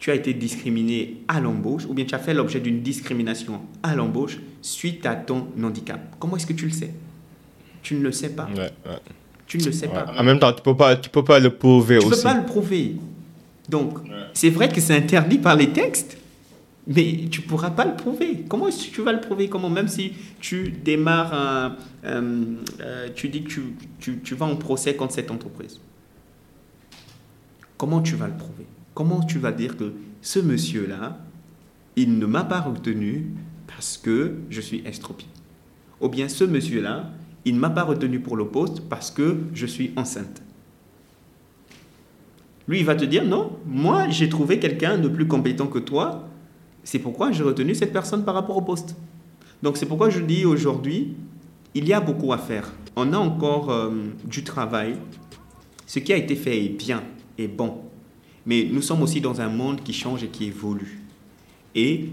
tu as été discriminé à l'embauche ou bien tu as fait l'objet d'une discrimination à l'embauche suite à ton handicap. Comment est-ce que tu le sais? Tu ne le sais pas. Tu ne le sais pas. En même temps, tu ne peux, pas, tu peux pas le prouver aussi. Tu ne peux pas le prouver. Donc, c'est vrai que c'est interdit par les textes, mais tu ne pourras pas le prouver. Comment est-ce que tu vas le prouver? Comment Même si tu démarres un... Euh, tu dis que tu, tu, tu vas en procès contre cette entreprise. Comment tu vas le prouver? Comment tu vas dire que ce monsieur-là, il ne m'a pas retenu parce que je suis estropie Ou bien ce monsieur-là, il ne m'a pas retenu pour le poste parce que je suis enceinte? Lui, il va te dire, non, moi, j'ai trouvé quelqu'un de plus compétent que toi, c'est pourquoi j'ai retenu cette personne par rapport au poste. Donc c'est pourquoi je dis aujourd'hui, il y a beaucoup à faire. On a encore euh, du travail. Ce qui a été fait est bien, est bon. Mais nous sommes aussi dans un monde qui change et qui évolue. Et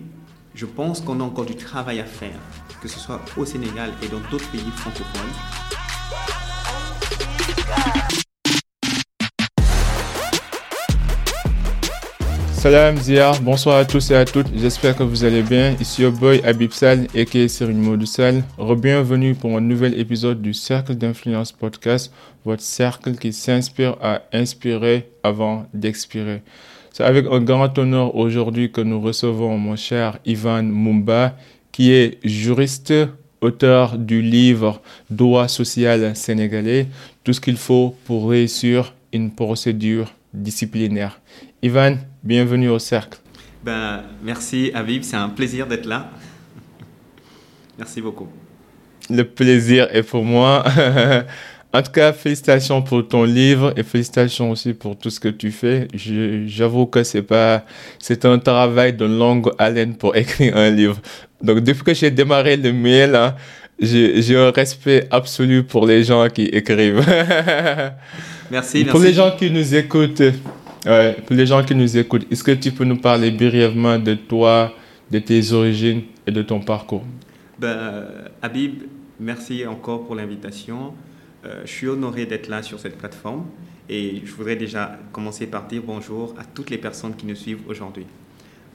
je pense qu'on a encore du travail à faire, que ce soit au Sénégal et dans d'autres pays francophones. Salam Zia, bonsoir à tous et à toutes, j'espère que vous allez bien. Ici au boy Abib Sal et qui est Cyril Sal. Bienvenue pour un nouvel épisode du Cercle d'influence podcast, votre cercle qui s'inspire à inspirer avant d'expirer. C'est avec un grand honneur aujourd'hui que nous recevons mon cher Ivan Mumba, qui est juriste, auteur du livre Droit social sénégalais, tout ce qu'il faut pour réussir une procédure disciplinaire. Ivan, bienvenue au cercle. Ben, merci Aviv, c'est un plaisir d'être là. merci beaucoup. Le plaisir est pour moi. en tout cas, félicitations pour ton livre et félicitations aussi pour tout ce que tu fais. J'avoue que c'est pas, c'est un travail de longue haleine pour écrire un livre. Donc, depuis que j'ai démarré le mail, hein, j'ai un respect absolu pour les gens qui écrivent. merci, merci. Pour les gens qui nous écoutent, Pour les gens qui nous écoutent, est-ce que tu peux nous parler brièvement de toi, de tes origines et de ton parcours? Ben, Habib, merci encore pour l'invitation. Euh, je suis honoré d'être là sur cette plateforme et je voudrais déjà commencer par dire bonjour à toutes les personnes qui nous suivent aujourd'hui.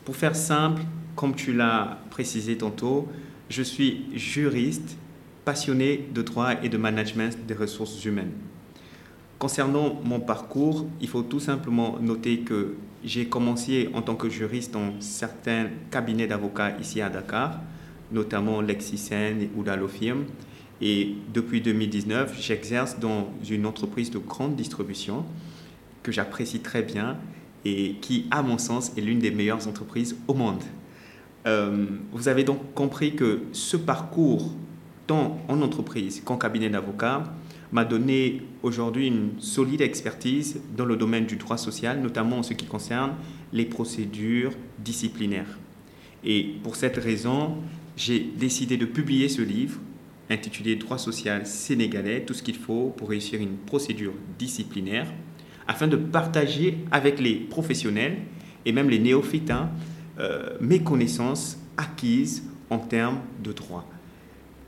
Pour faire simple, comme tu l'as précisé tantôt, je suis juriste passionné de droit et de management des ressources humaines. Concernant mon parcours, il faut tout simplement noter que j'ai commencé en tant que juriste dans certains cabinets d'avocats ici à Dakar, notamment Lexicen ou Dalofirm. Et depuis 2019, j'exerce dans une entreprise de grande distribution que j'apprécie très bien et qui, à mon sens, est l'une des meilleures entreprises au monde. Euh, vous avez donc compris que ce parcours, tant en entreprise qu'en cabinet d'avocats, m'a donné aujourd'hui une solide expertise dans le domaine du droit social, notamment en ce qui concerne les procédures disciplinaires. Et pour cette raison, j'ai décidé de publier ce livre intitulé Droit social sénégalais, tout ce qu'il faut pour réussir une procédure disciplinaire, afin de partager avec les professionnels et même les néophytes hein, euh, mes connaissances acquises en termes de droit.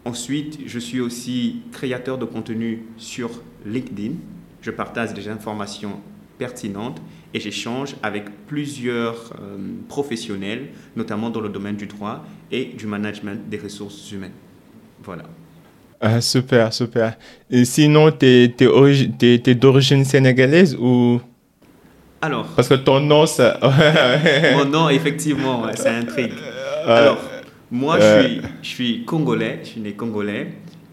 Ensuite, je suis aussi créateur de contenu sur LinkedIn. Je partage des informations pertinentes et j'échange avec plusieurs euh, professionnels, notamment dans le domaine du droit et du management des ressources humaines. Voilà. Ah, super, super. Et sinon, tu es, d'origine sénégalaise ou... Alors. Parce que ton nom, ça. Mon nom, effectivement, c'est intrigue. Alors, moi, je, suis, je suis congolais, je suis né congolais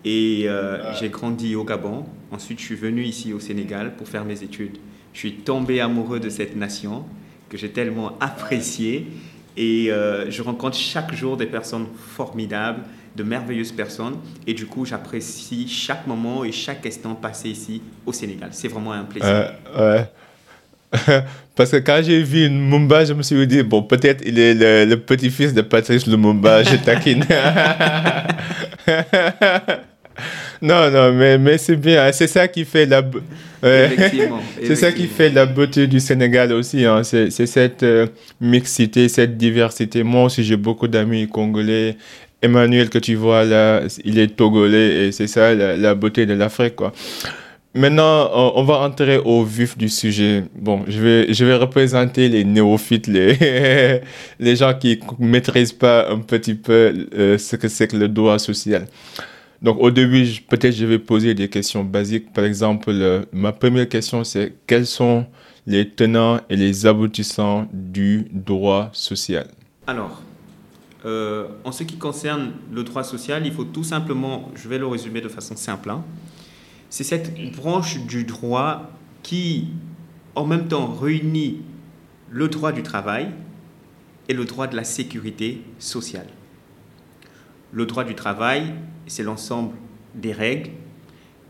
et euh, j'ai grandi au Gabon. Ensuite, je suis venu ici au Sénégal pour faire mes études. Je suis tombé amoureux de cette nation que j'ai tellement appréciée et euh, je rencontre chaque jour des personnes formidables, de merveilleuses personnes et du coup, j'apprécie chaque moment et chaque instant passé ici au Sénégal. C'est vraiment un plaisir. ouais. Parce que quand j'ai vu Mumba, je me suis dit, bon, peut-être il est le, petit-fils de Patrice Lumumba, je taquine. non, non, mais, mais c'est bien, c'est ça qui fait la... c'est ça qui fait la beauté du Sénégal aussi, hein. c'est cette euh, mixité, cette diversité. Moi aussi, j'ai beaucoup d'amis congolais. Emmanuel que tu vois là, il est togolais et c'est ça la, la beauté de l'Afrique, quoi. Maintenant, on va entrer au vif du sujet. Bon, je vais, je vais représenter les néophytes, les, les gens qui ne maîtrisent pas un petit peu euh, ce que c'est que le droit social. Donc, au début, peut-être je vais poser des questions basiques. Par exemple, ma première question, c'est quels sont les tenants et les aboutissants du droit social? Alors, euh, en ce qui concerne le droit social, il faut tout simplement, je vais le résumer de façon simple, hein, c'est cette branche du droit qui, en même temps, réunit le droit du travail et le droit de la sécurité sociale. Le droit du travail, c'est l'ensemble des règles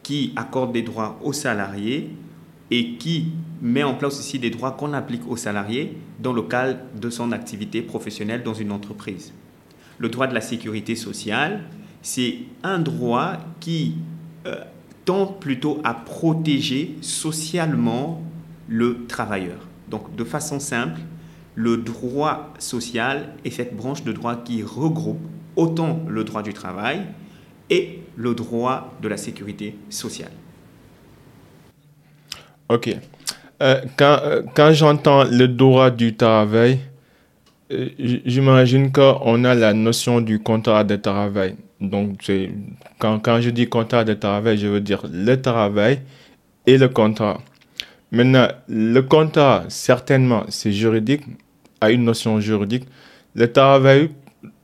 qui accordent des droits aux salariés et qui met en place aussi des droits qu'on applique aux salariés dans le cadre de son activité professionnelle dans une entreprise. Le droit de la sécurité sociale, c'est un droit qui euh, tend plutôt à protéger socialement le travailleur. Donc de façon simple, le droit social est cette branche de droit qui regroupe autant le droit du travail et le droit de la sécurité sociale. Ok. Euh, quand, euh, quand j'entends le droit du travail, euh, j'imagine qu'on a la notion du contrat de travail. Donc, quand, quand je dis contrat de travail, je veux dire le travail et le contrat. Maintenant, le contrat, certainement, c'est juridique, a une notion juridique. Le travail,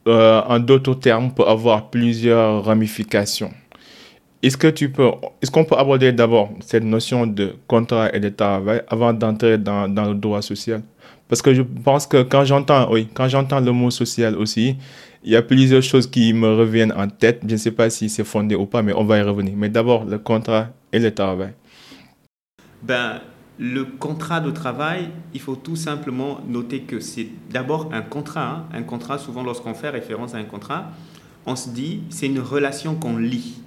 euh, en d'autres termes, peut avoir plusieurs ramifications. Est-ce que tu peux, est-ce qu'on peut aborder d'abord cette notion de contrat et de travail avant d'entrer dans, dans le droit social? Parce que je pense que quand j'entends, oui, quand j'entends le mot social aussi, il y a plusieurs choses qui me reviennent en tête. Je ne sais pas si c'est fondé ou pas, mais on va y revenir. Mais d'abord, le contrat et le travail. Ben, le contrat de travail, il faut tout simplement noter que c'est d'abord un contrat. Hein. Un contrat, souvent lorsqu'on fait référence à un contrat, on se dit c'est une relation qu'on lit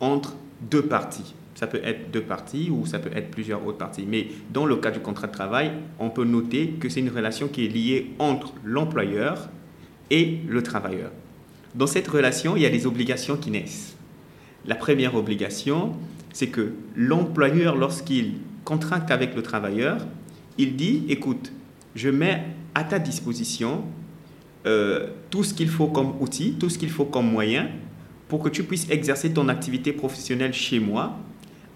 entre deux parties. Ça peut être deux parties ou ça peut être plusieurs autres parties. Mais dans le cas du contrat de travail, on peut noter que c'est une relation qui est liée entre l'employeur et le travailleur. Dans cette relation, il y a des obligations qui naissent. La première obligation, c'est que l'employeur, lorsqu'il contracte avec le travailleur, il dit, écoute, je mets à ta disposition euh, tout ce qu'il faut comme outil, tout ce qu'il faut comme moyen pour que tu puisses exercer ton activité professionnelle chez moi,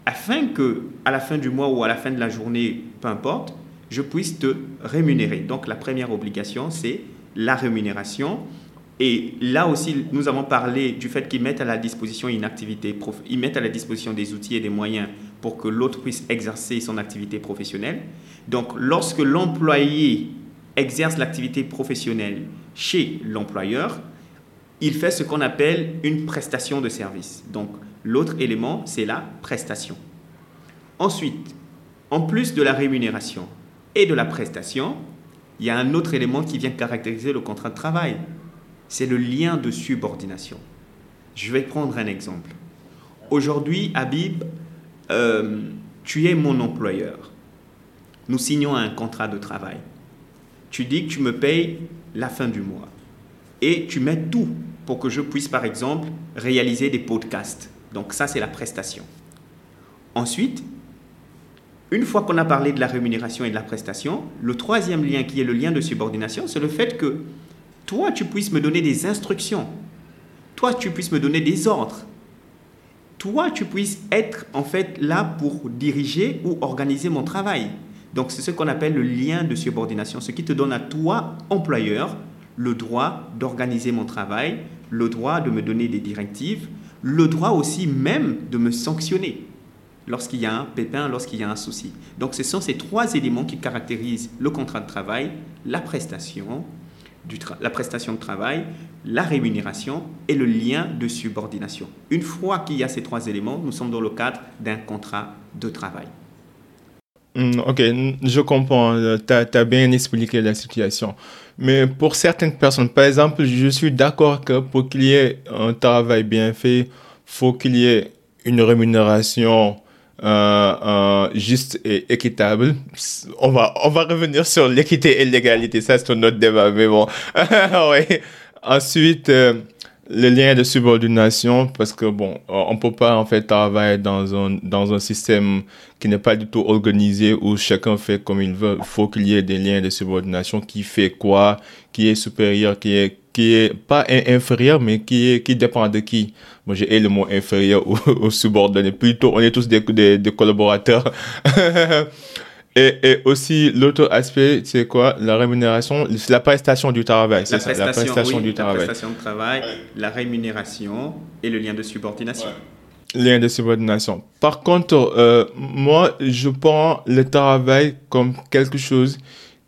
afin que, à la fin du mois ou à la fin de la journée, peu importe, je puisse te rémunérer. Donc la première obligation, c'est la rémunération. Et là aussi, nous avons parlé du fait qu'ils mettent à la disposition une activité, ils mettent à la disposition des outils et des moyens pour que l'autre puisse exercer son activité professionnelle. Donc, lorsque l'employé exerce l'activité professionnelle chez l'employeur, il fait ce qu'on appelle une prestation de service. Donc, l'autre élément, c'est la prestation. Ensuite, en plus de la rémunération et de la prestation, il y a un autre élément qui vient caractériser le contrat de travail. C'est le lien de subordination. Je vais prendre un exemple. Aujourd'hui, Habib, euh, tu es mon employeur. Nous signons un contrat de travail. Tu dis que tu me payes la fin du mois. Et tu mets tout pour que je puisse, par exemple, réaliser des podcasts. Donc ça, c'est la prestation. Ensuite, une fois qu'on a parlé de la rémunération et de la prestation, le troisième lien qui est le lien de subordination, c'est le fait que toi, tu puisses me donner des instructions. Toi, tu puisses me donner des ordres. Toi, tu puisses être en fait là pour diriger ou organiser mon travail. Donc, c'est ce qu'on appelle le lien de subordination, ce qui te donne à toi, employeur, le droit d'organiser mon travail, le droit de me donner des directives, le droit aussi même de me sanctionner lorsqu'il y a un pépin, lorsqu'il y a un souci. Donc ce sont ces trois éléments qui caractérisent le contrat de travail, la prestation, du la prestation de travail, la rémunération et le lien de subordination. Une fois qu'il y a ces trois éléments, nous sommes dans le cadre d'un contrat de travail. Hmm, ok, je comprends. Tu as, bien expliqué la situation. Mais pour certaines personnes, par exemple, je suis d'accord que pour qu'il y ait un travail bien fait, faut qu'il y ait une rémunération euh, euh, juste et équitable. On va, on va revenir sur l'équité et l'égalité. Ça, c'est un autre débat, mais bon. Ensuite, euh, le lien de subordination, parce que bon, on peut pas en fait travailler dans un, dans un système qui n'est pas du tout organisé où chacun fait comme il veut. Il faut qu'il y ait des liens de subordination qui fait quoi, qui est supérieur, qui est, qui est pas inférieur, mais qui est, qui dépend de qui? Moi, j'ai le mot inférieur ou, subordonné. Plutôt, on est tous des, des, des collaborateurs. Et, aussi, l'autre aspect, c'est quoi? La rémunération, c'est la prestation du travail. La, prestation, la prestation du travail. La prestation de travail, la rémunération et le lien de subordination. Lien de subordination. Par contre, euh, moi, je prends le travail comme quelque chose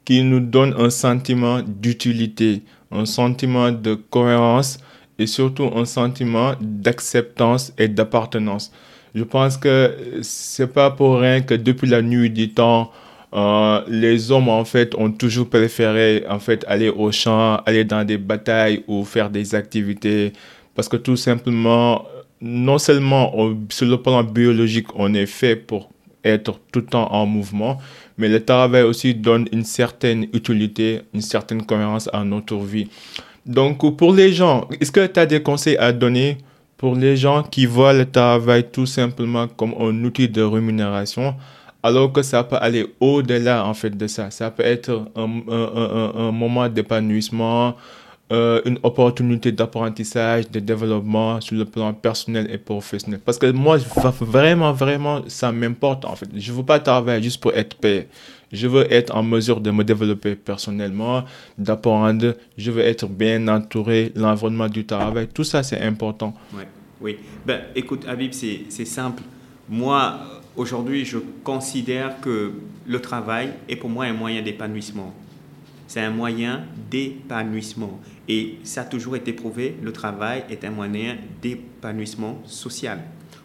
qui nous donne un sentiment d'utilité, un sentiment de cohérence et surtout un sentiment d'acceptance et d'appartenance. Je pense que c'est pas pour rien que depuis la nuit du temps, euh, les hommes en fait ont toujours préféré en fait aller au champ, aller dans des batailles ou faire des activités parce que tout simplement, non seulement sur le plan biologique, on est fait pour être tout le temps en mouvement, mais le travail aussi donne une certaine utilité, une certaine cohérence à notre vie. Donc pour les gens, est-ce que tu as des conseils à donner pour les gens qui voient le travail tout simplement comme un outil de rémunération, alors que ça peut aller au-delà en fait de ça? Ça peut être un, un, un, moment d'épanouissement, euh, une opportunité d'apprentissage, de développement sur le plan personnel et professionnel. Parce que moi, vraiment, vraiment, ça m'importe en fait. Je ne veux pas travailler juste pour être payé. Je veux être en mesure de me développer personnellement, d'apprendre. Je veux être bien entouré, l'environnement du travail. Tout ça, c'est important. Ouais, oui. Ben, écoute, Habib, c'est simple. Moi, aujourd'hui, je considère que le travail est pour moi un moyen d'épanouissement. C'est un moyen d'épanouissement. Et ça a toujours été prouvé, le travail est un moyen d'épanouissement social.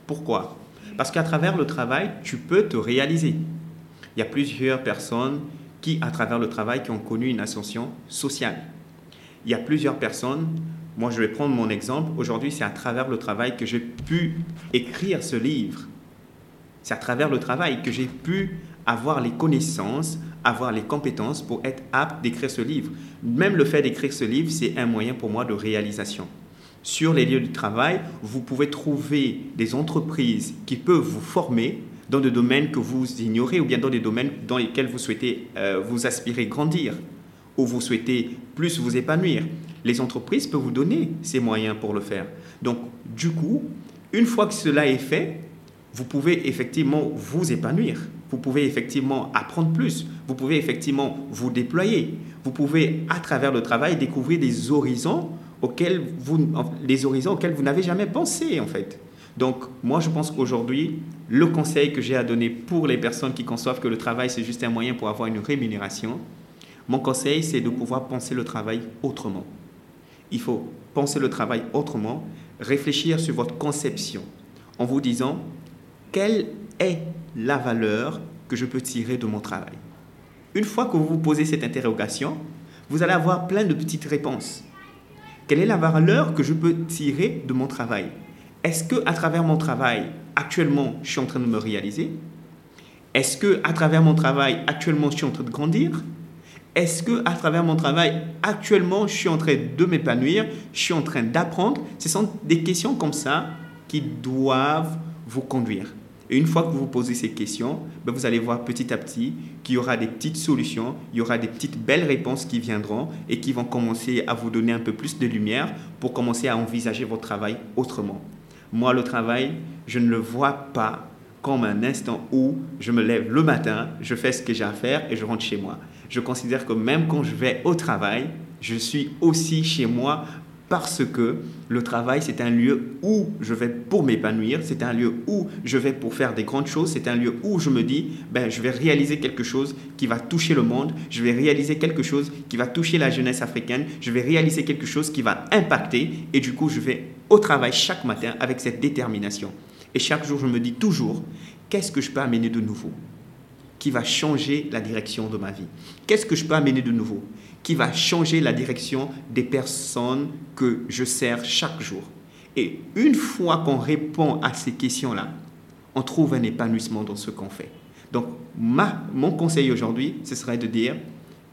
Pourquoi? Parce qu'à travers le travail, tu peux te réaliser. Il y a plusieurs personnes qui, à travers le travail, qui ont connu une ascension sociale. Il y a plusieurs personnes, moi je vais prendre mon exemple, aujourd'hui c'est à travers le travail que j'ai pu écrire ce livre. C'est à travers le travail que j'ai pu avoir les connaissances, avoir les compétences pour être apte d'écrire ce livre. Même le fait d'écrire ce livre, c'est un moyen pour moi de réalisation. Sur les lieux du travail, vous pouvez trouver des entreprises qui peuvent vous former dans des domaines que vous ignorez ou bien dans des domaines dans lesquels vous souhaitez euh, vous aspirer grandir ou vous souhaitez plus vous épanouir. Les entreprises peuvent vous donner ces moyens pour le faire. Donc, du coup, une fois que cela est fait, vous pouvez effectivement vous épanouir. Vous pouvez effectivement apprendre plus. Vous pouvez effectivement vous déployer. Vous pouvez, à travers le travail, découvrir des horizons auxquels vous, les horizons auxquels vous n'avez jamais pensé, en fait. Donc, moi, je pense qu'aujourd'hui, le conseil que j'ai à donner pour les personnes qui conçoivent que le travail, c'est juste un moyen pour avoir une rémunération, mon conseil, c'est de pouvoir penser le travail autrement. Il faut penser le travail autrement, réfléchir sur votre conception en vous disant quelle est la valeur que je peux tirer de mon travail. Une fois que vous vous posez cette interrogation, vous allez avoir plein de petites réponses. Quelle est la valeur que je peux tirer de mon travail? Est-ce que à travers mon travail, actuellement, je suis en train de me réaliser? Est-ce que à travers mon travail, actuellement, je suis en train de grandir? Est-ce que à travers mon travail, actuellement, je suis en train de m'épanouir Je suis en train d'apprendre? Ce sont des questions comme ça qui doivent vous conduire. Et une fois que vous posez ces questions, ben, vous allez voir petit à petit qu'il y aura des petites solutions, il y aura des petites belles réponses qui viendront et qui vont commencer à vous donner un peu plus de lumière pour commencer à envisager votre travail autrement. Moi, le travail, je ne le vois pas comme un instant où je me lève le matin, je fais ce que j'ai à faire et je rentre chez moi. Je considère que même quand je vais au travail, je suis aussi chez moi parce que le travail, c'est un lieu où je vais pour m'épanouir, c'est un lieu où je vais pour faire des grandes choses, c'est un lieu où je me dis, ben, je vais réaliser quelque chose qui va toucher le monde, je vais réaliser quelque chose qui va toucher la jeunesse africaine, je vais réaliser quelque chose qui va impacter, et du coup, je vais au travail chaque matin avec cette détermination. Et chaque jour, je me dis toujours, qu'est-ce que je peux amener de nouveau? Qui va changer la direction de ma vie. Qu'est-ce que je peux amener de nouveau qui va changer la direction des personnes que je sers chaque jour? Et une fois qu'on répond à ces questions-là, on trouve un épanouissement dans ce qu'on fait. Donc, ma, mon conseil aujourd'hui, ce serait de dire,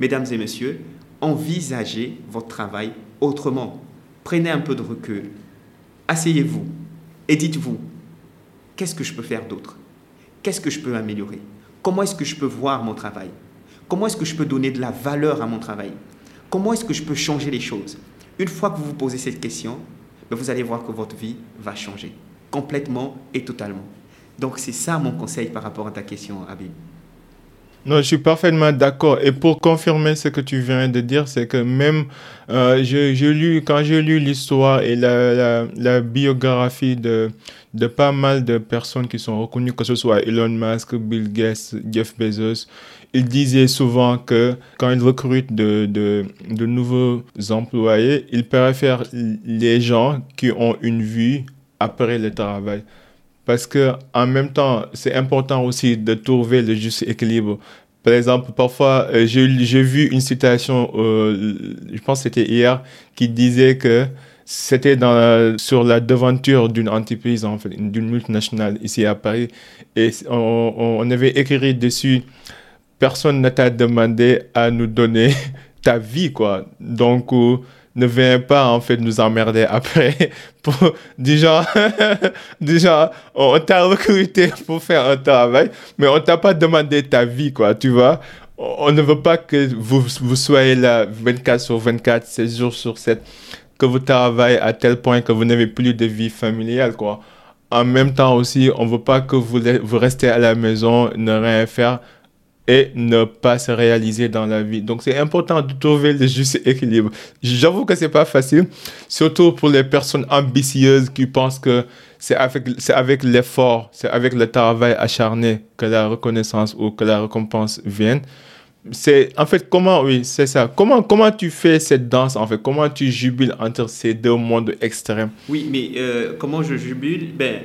mesdames et messieurs, envisagez votre travail autrement. Prenez un peu de recul. Asseyez-vous et dites-vous, qu'est-ce que je peux faire d'autre? Qu'est-ce que je peux améliorer? Comment est-ce que je peux voir mon travail? Comment est-ce que je peux donner de la valeur à mon travail? Comment est-ce que je peux changer les choses? Une fois que vous vous posez cette question, ben, vous allez voir que votre vie va changer complètement et totalement. Donc c'est ça mon conseil par rapport à ta question, Habib. Non, je suis parfaitement d'accord. Et pour confirmer ce que tu viens de dire, c'est que même euh, lu, quand j'ai lu l'histoire et la, la, biographie de, pas mal de personnes qui sont reconnues, que ce soit Elon Musk, Bill Gates, Jeff Bezos, ils disaient souvent que quand ils recrutent de, de, nouveaux employés, ils préfèrent les gens qui ont une vie après le travail. Parce que en même temps, c'est important aussi de trouver le juste équilibre. Par exemple, parfois, euh, j'ai vu une citation, euh, je pense que c'était hier, qui disait que c'était sur la devanture d'une entreprise, d'une multinationale ici à Paris. Et on, on avait écrit dessus, personne ne t'a demandé à nous donner ta vie, quoi. Donc, euh, ne viens pas en fait nous emmerder après. Pour, déjà, déjà, on t'a recruté pour faire un travail, mais on t'a pas demandé ta vie, quoi, tu vois. On ne veut pas que vous, vous soyez là 24 sur 24, 7 jours sur 7, que vous travaillez à tel point que vous n'avez plus de vie familiale, quoi. En même temps aussi, on veut pas que vous, vous restez à la maison, ne rien faire et ne pas se réaliser dans la vie. Donc c'est important de trouver le juste équilibre. J'avoue que c'est pas facile, surtout pour les personnes ambitieuses qui pensent que c'est avec, c'est avec l'effort, c'est avec le travail acharné que la reconnaissance ou que la récompense vienne. C'est en fait comment oui, c'est ça. Comment comment tu fais cette danse en fait? Comment tu jubiles entre ces deux mondes extrêmes? Oui, mais euh, comment je jubile? Ben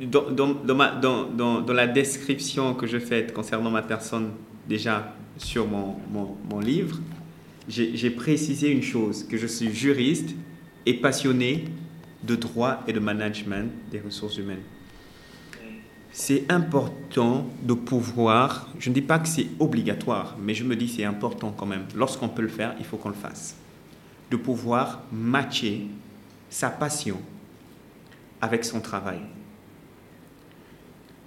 dans, dans, ma, dans, dans, la description que je fais concernant ma personne déjà sur mon, mon, mon livre, j'ai précisé une chose, que je suis juriste et passionné de droit et de management des ressources humaines. C'est important de pouvoir, je ne dis pas que c'est obligatoire, mais je me dis c'est important quand même. Lorsqu'on peut le faire, il faut qu'on le fasse. De pouvoir matcher sa passion avec son travail.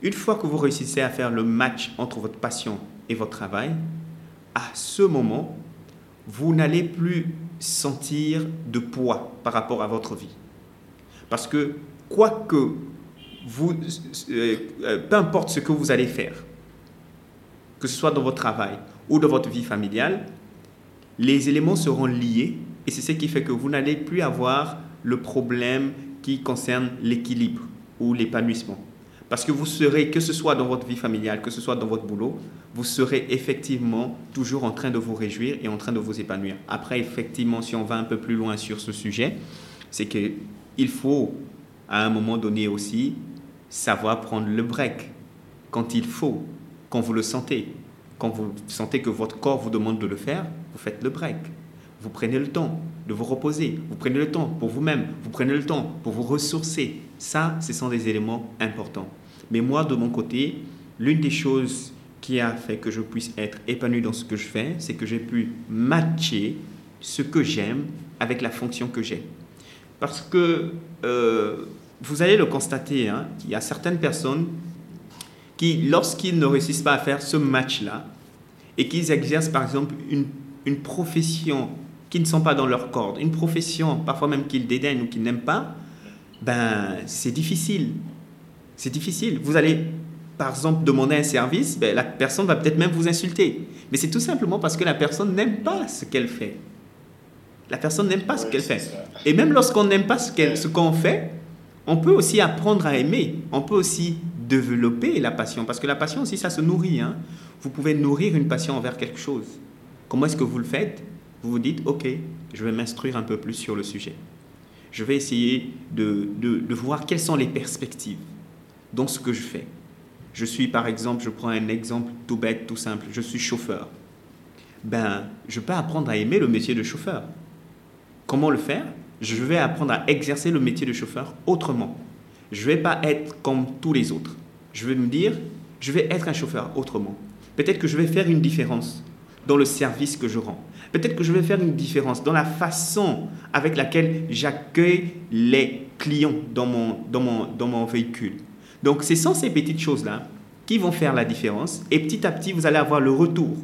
Une fois que vous réussissez à faire le match entre votre passion et votre travail, à ce moment, vous n'allez plus sentir de poids par rapport à votre vie. Parce que quoi que vous, euh, euh, peu importe ce que vous allez faire, que ce soit dans votre travail ou dans votre vie familiale, les éléments seront liés et c'est ce qui fait que vous n'allez plus avoir le problème qui concerne l'équilibre ou l'épanouissement. Parce que vous serez, que ce soit dans votre vie familiale, que ce soit dans votre boulot, vous serez effectivement toujours en train de vous réjouir et en train de vous épanouir. Après, effectivement, si on va un peu plus loin sur ce sujet, c'est qu'il faut, à un moment donné aussi, savoir prendre le break quand il faut, quand vous le sentez. Quand vous sentez que votre corps vous demande de le faire, vous faites le break. Vous prenez le temps de vous reposer, vous prenez le temps pour vous-même, vous prenez le temps pour vous ressourcer. Ça, ce sont des éléments importants. Mais moi, de mon côté, l'une des choses qui a fait que je puisse être épanoui dans ce que je fais, c'est que j'ai pu matcher ce que j'aime avec la fonction que j'ai. Parce que euh, vous allez le constater, hein, il y a certaines personnes qui, lorsqu'ils ne réussissent pas à faire ce match-là, et qu'ils exercent par exemple une, une profession qui ne sont pas dans leur corde, une profession parfois même qu'ils dédaignent ou qu'ils n'aiment pas, ben c'est difficile. C'est difficile. Vous allez, par exemple, demander un service, ben, la personne va peut-être même vous insulter. Mais c'est tout simplement parce que la personne n'aime pas ce qu'elle fait. La personne n'aime pas ce qu'elle fait. Et même lorsqu'on n'aime pas ce qu'on fait, on peut aussi apprendre à aimer. On peut aussi développer la passion. Parce que la passion aussi, ça se nourrit. Hein. Vous pouvez nourrir une passion envers quelque chose. Comment est-ce que vous le faites? Vous vous dites, OK, je vais m'instruire un peu plus sur le sujet. Je vais essayer de, de, de voir quelles sont les perspectives dans ce que je fais. Je suis, par exemple, je prends un exemple tout bête, tout simple, je suis chauffeur. Ben, je peux apprendre à aimer le métier de chauffeur. Comment le faire? Je vais apprendre à exercer le métier de chauffeur autrement. Je ne vais pas être comme tous les autres. Je vais me dire, je vais être un chauffeur autrement. Peut-être que je vais faire une différence. dans le service que je rends. Peut-être que je vais faire une différence dans la façon avec laquelle j'accueille les clients dans mon, dans mon, dans mon véhicule. Donc, ce sont ces petites choses-là qui vont faire la différence. Et petit à petit, vous allez avoir le retour,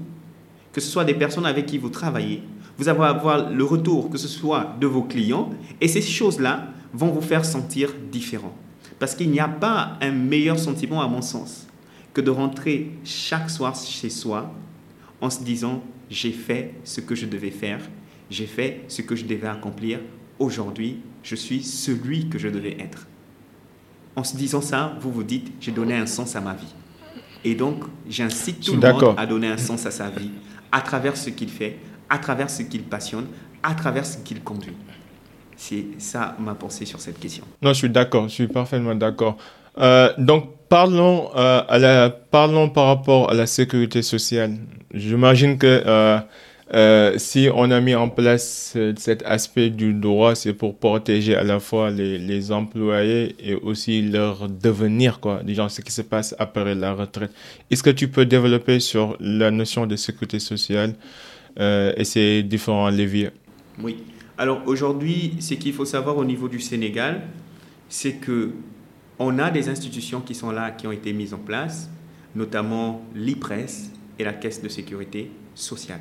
que ce soit des personnes avec qui vous travaillez, vous allez avoir le retour, que ce soit de vos clients. Et ces choses-là vont vous faire sentir différent. Parce qu'il n'y a pas un meilleur sentiment, à mon sens, que de rentrer chaque soir chez soi en se disant j'ai fait ce que je devais faire, j'ai fait ce que je devais accomplir, aujourd'hui je suis celui que je devais être. En se disant ça, vous vous dites j'ai donné un sens à ma vie. Et donc j'incite tout le monde à donner un sens à sa vie à travers ce qu'il fait, à travers ce qu'il passionne, à travers ce qu'il conduit. C'est ça ma pensée sur cette question. Non, je suis d'accord, je suis parfaitement d'accord. Euh, donc, parlons, euh, à la, parlons par rapport à la sécurité sociale. J'imagine que euh, euh, si on a mis en place cet aspect du droit, c'est pour protéger à la fois les, employés et aussi leur devenir, quoi, des ce qui se passe après la retraite. Est-ce que tu peux développer sur la notion de sécurité sociale et ses différents leviers? Oui. Alors aujourd'hui, ce qu'il faut savoir au niveau du Sénégal, c'est que on a des institutions qui sont là, qui ont été mises en place, notamment l'IPRES et la Caisse de sécurité sociale.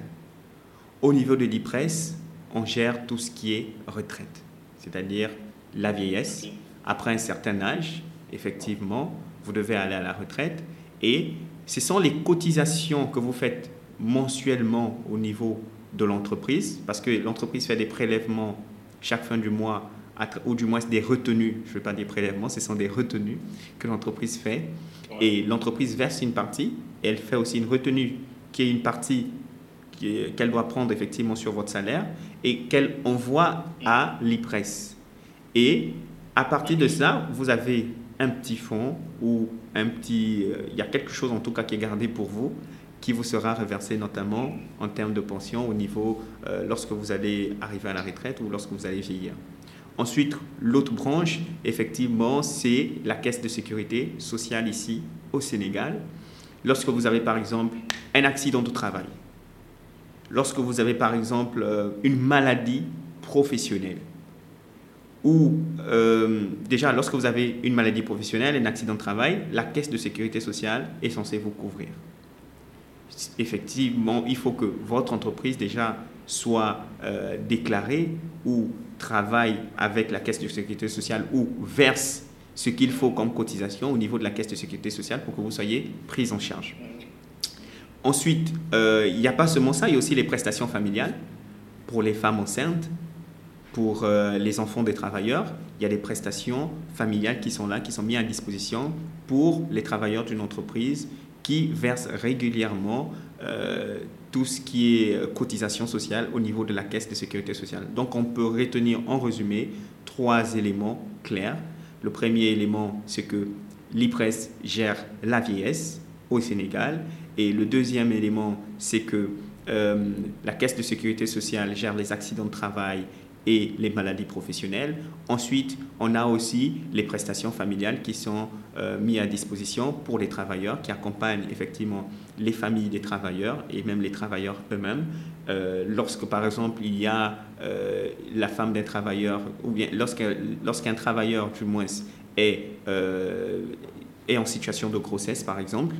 Au niveau de l'IPRES, on gère tout ce qui est retraite, c'est-à-dire la vieillesse. Après un certain âge, effectivement, vous devez aller à la retraite et ce sont les cotisations que vous faites mensuellement au niveau de l'entreprise, parce que l'entreprise fait des prélèvements chaque fin du mois, ou du moins des retenues, je ne veux pas des prélèvements, ce sont des retenues que l'entreprise fait. Et l'entreprise verse une partie, et elle fait aussi une retenue qui est une partie qu'elle doit prendre effectivement sur votre salaire et qu'elle envoie à l'IPRES. Et à partir de ça, vous avez un petit fonds ou un petit... Euh, il y a quelque chose en tout cas qui est gardé pour vous qui vous sera reversé notamment en termes de pension au niveau euh, lorsque vous allez arriver à la retraite ou lorsque vous allez vieillir. Ensuite, l'autre branche, effectivement, c'est la caisse de sécurité sociale ici au Sénégal. Lorsque vous avez par exemple un accident de travail, lorsque vous avez par exemple euh, une maladie professionnelle, ou euh, déjà lorsque vous avez une maladie professionnelle, un accident de travail, la caisse de sécurité sociale est censée vous couvrir effectivement, il faut que votre entreprise déjà soit euh, déclarée ou travaille avec la caisse de sécurité sociale ou verse ce qu'il faut comme cotisation au niveau de la caisse de sécurité sociale pour que vous soyez pris en charge. Ensuite, euh, il n'y a pas seulement ça, il y a aussi les prestations familiales pour les femmes enceintes, pour euh, les enfants des travailleurs. Il y a des prestations familiales qui sont là, qui sont mises à disposition pour les travailleurs d'une entreprise qui verse régulièrement euh, tout ce qui est cotisation sociale au niveau de la caisse de sécurité sociale. Donc on peut retenir en résumé trois éléments clairs. Le premier élément, c'est que l'IPRES gère la vieillesse au Sénégal. Et le deuxième élément, c'est que euh, la caisse de sécurité sociale gère les accidents de travail et les maladies professionnelles. Ensuite, on a aussi les prestations familiales qui sont euh, mises à disposition pour les travailleurs, qui accompagnent effectivement les familles des travailleurs et même les travailleurs eux-mêmes. Euh, lorsque, par exemple, il y a la femme d'un travailleur, ou bien lorsqu'un travailleur, du moins, est, est en situation de grossesse, par exemple,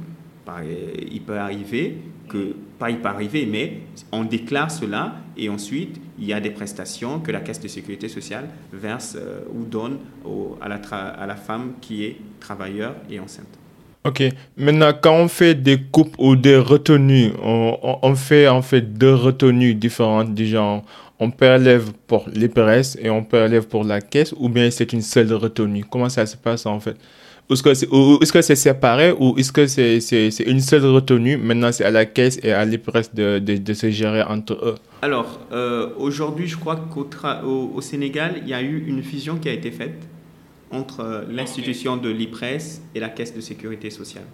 il peut arriver que, pas il peut arriver, mais on déclare cela et ensuite il y a des prestations que la caisse de sécurité sociale verse euh, ou donne à, la à la femme qui est travailleur et enceinte. Ok. Maintenant, quand on fait des coupes ou des retenues, on, on fait en fait deux retenues différentes du genre. On prélève pour les presses et on prélève pour la caisse ou bien c'est une seule retenue? Comment ça se passe en fait? Est-ce que c'est séparé ou est-ce que c'est une seule retenue? Maintenant, c'est à la caisse et à l'IPRES de, de, se gérer entre eux. Alors, euh, aujourd'hui, je crois qu'au au, Sénégal, il y a eu une fusion qui a été faite entre euh, l'institution de l'IPRES et la caisse de sécurité sociale.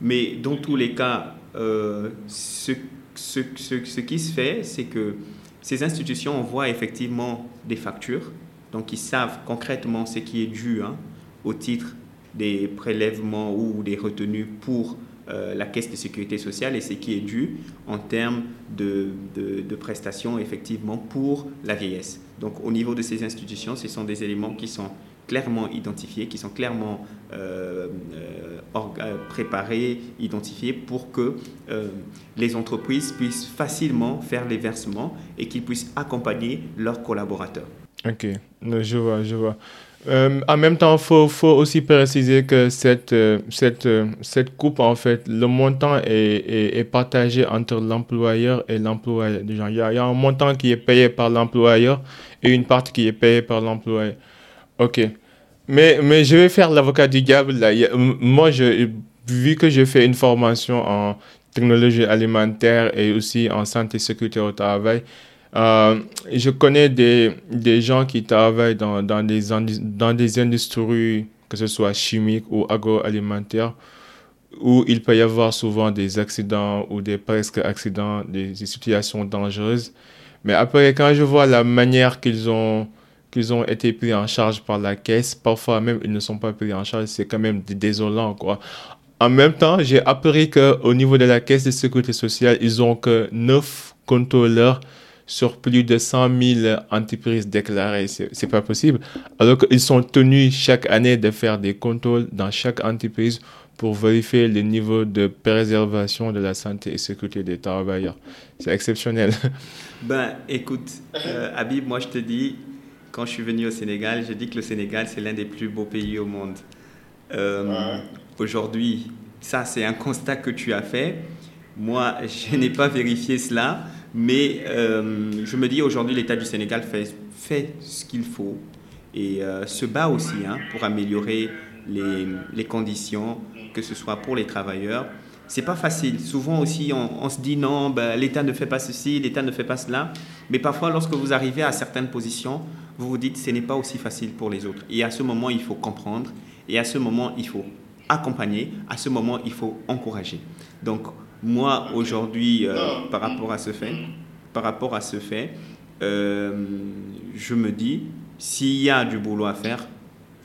Mais dans tous les cas, euh, ce, ce, ce, ce, qui se fait, c'est que ces institutions envoient effectivement des factures. Donc, ils savent concrètement ce qui est dû hein, au titre des prélèvements ou des retenues pour euh, la caisse de sécurité sociale et ce qui est dû en termes de, de, prestations effectivement pour la vieillesse. Donc au niveau de ces institutions, ce sont des éléments qui sont clairement identifiés, qui sont clairement euh, euh, préparés, identifiés pour que les entreprises puissent facilement faire les versements et qu'ils puissent accompagner leurs collaborateurs. Ok, je vois, je vois. Euh, en même temps, il faut, aussi préciser que cette, euh, cette, euh, cette coupe, en fait, le montant est, est, partagé entre l'employeur et l'employé. Il, y y a un montant qui est payé par l'employeur et une partie qui est payée par l'employé. OK. Mais, mais je vais faire l'avocat du diable. Là. moi, vu que je fais une formation en technologie alimentaire et aussi en santé et sécurité au travail, euh, je connais des, des gens qui travaillent dans, dans, des, dans des industries, que ce soit chimiques ou agroalimentaires, où il peut y avoir souvent des accidents ou des presque accidents, des, situations dangereuses. Mais après, quand je vois la manière qu'ils ont, qu'ils ont été pris en charge par la caisse, parfois même ils ne sont pas pris en charge, c'est quand même désolant, quoi. En même temps, j'ai appris qu'au niveau de la caisse de sécurité sociale, ils ont que 9 contrôleurs sur plus de 100 000 entreprises déclarées. C'est pas possible. Alors qu'ils sont tenus chaque année de faire des contrôles dans chaque entreprise pour vérifier le niveau de préservation de la santé et sécurité des travailleurs. C'est exceptionnel. Ben, écoute, euh, Habib, moi je te dis, quand je suis venu au Sénégal, j'ai dit que le Sénégal, c'est l'un des plus beaux pays au monde. Euh, aujourd'hui, ça, c'est un constat que tu as fait. Moi, je n'ai pas vérifié cela. Mais euh, je me dis aujourd'hui, l'État du Sénégal fait, fait ce qu'il faut et euh, se bat aussi hein, pour améliorer les, les, conditions, que ce soit pour les travailleurs. C'est pas facile. Souvent aussi, on, se dit non, ben, l'État ne fait pas ceci, l'État ne fait pas cela. Mais parfois, lorsque vous arrivez à certaines positions, vous vous dites ce n'est pas aussi facile pour les autres. Et à ce moment, il faut comprendre. Et à ce moment, il faut accompagner. À ce moment, il faut encourager. Donc, moi, aujourd'hui, euh, par rapport à ce fait, par rapport à ce fait, euh, je me dis, s'il y a du boulot à faire,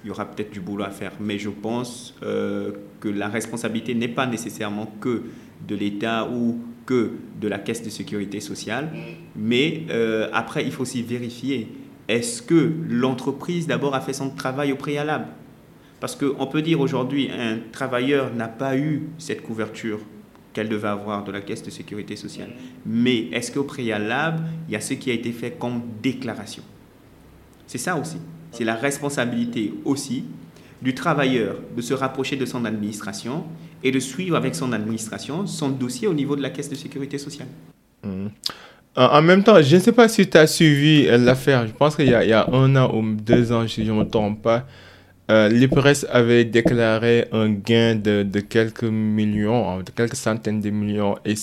il y aura peut-être du boulot à faire. Mais je pense euh, que la responsabilité n'est pas nécessairement que de l'État ou que de la caisse de sécurité sociale. Mais après, il faut aussi vérifier, est-ce que l'entreprise d'abord a fait son travail au préalable? Parce qu'on peut dire aujourd'hui, un travailleur n'a pas eu cette couverture qu'elle devait avoir de la caisse de sécurité sociale. Mais est-ce qu'au préalable, il y a ce qui a été fait comme déclaration? C'est ça aussi. C'est la responsabilité aussi du travailleur de se rapprocher de son administration et de suivre avec son administration son dossier au niveau de la caisse de sécurité sociale. Mmh. En même temps, je ne sais pas si tu as suivi l'affaire. Je pense qu'il y, a un an ou deux ans, si je ne me trompe pas, euh, L'IPRES avait déclaré un gain de, quelques millions, hein, de quelques centaines de millions. Et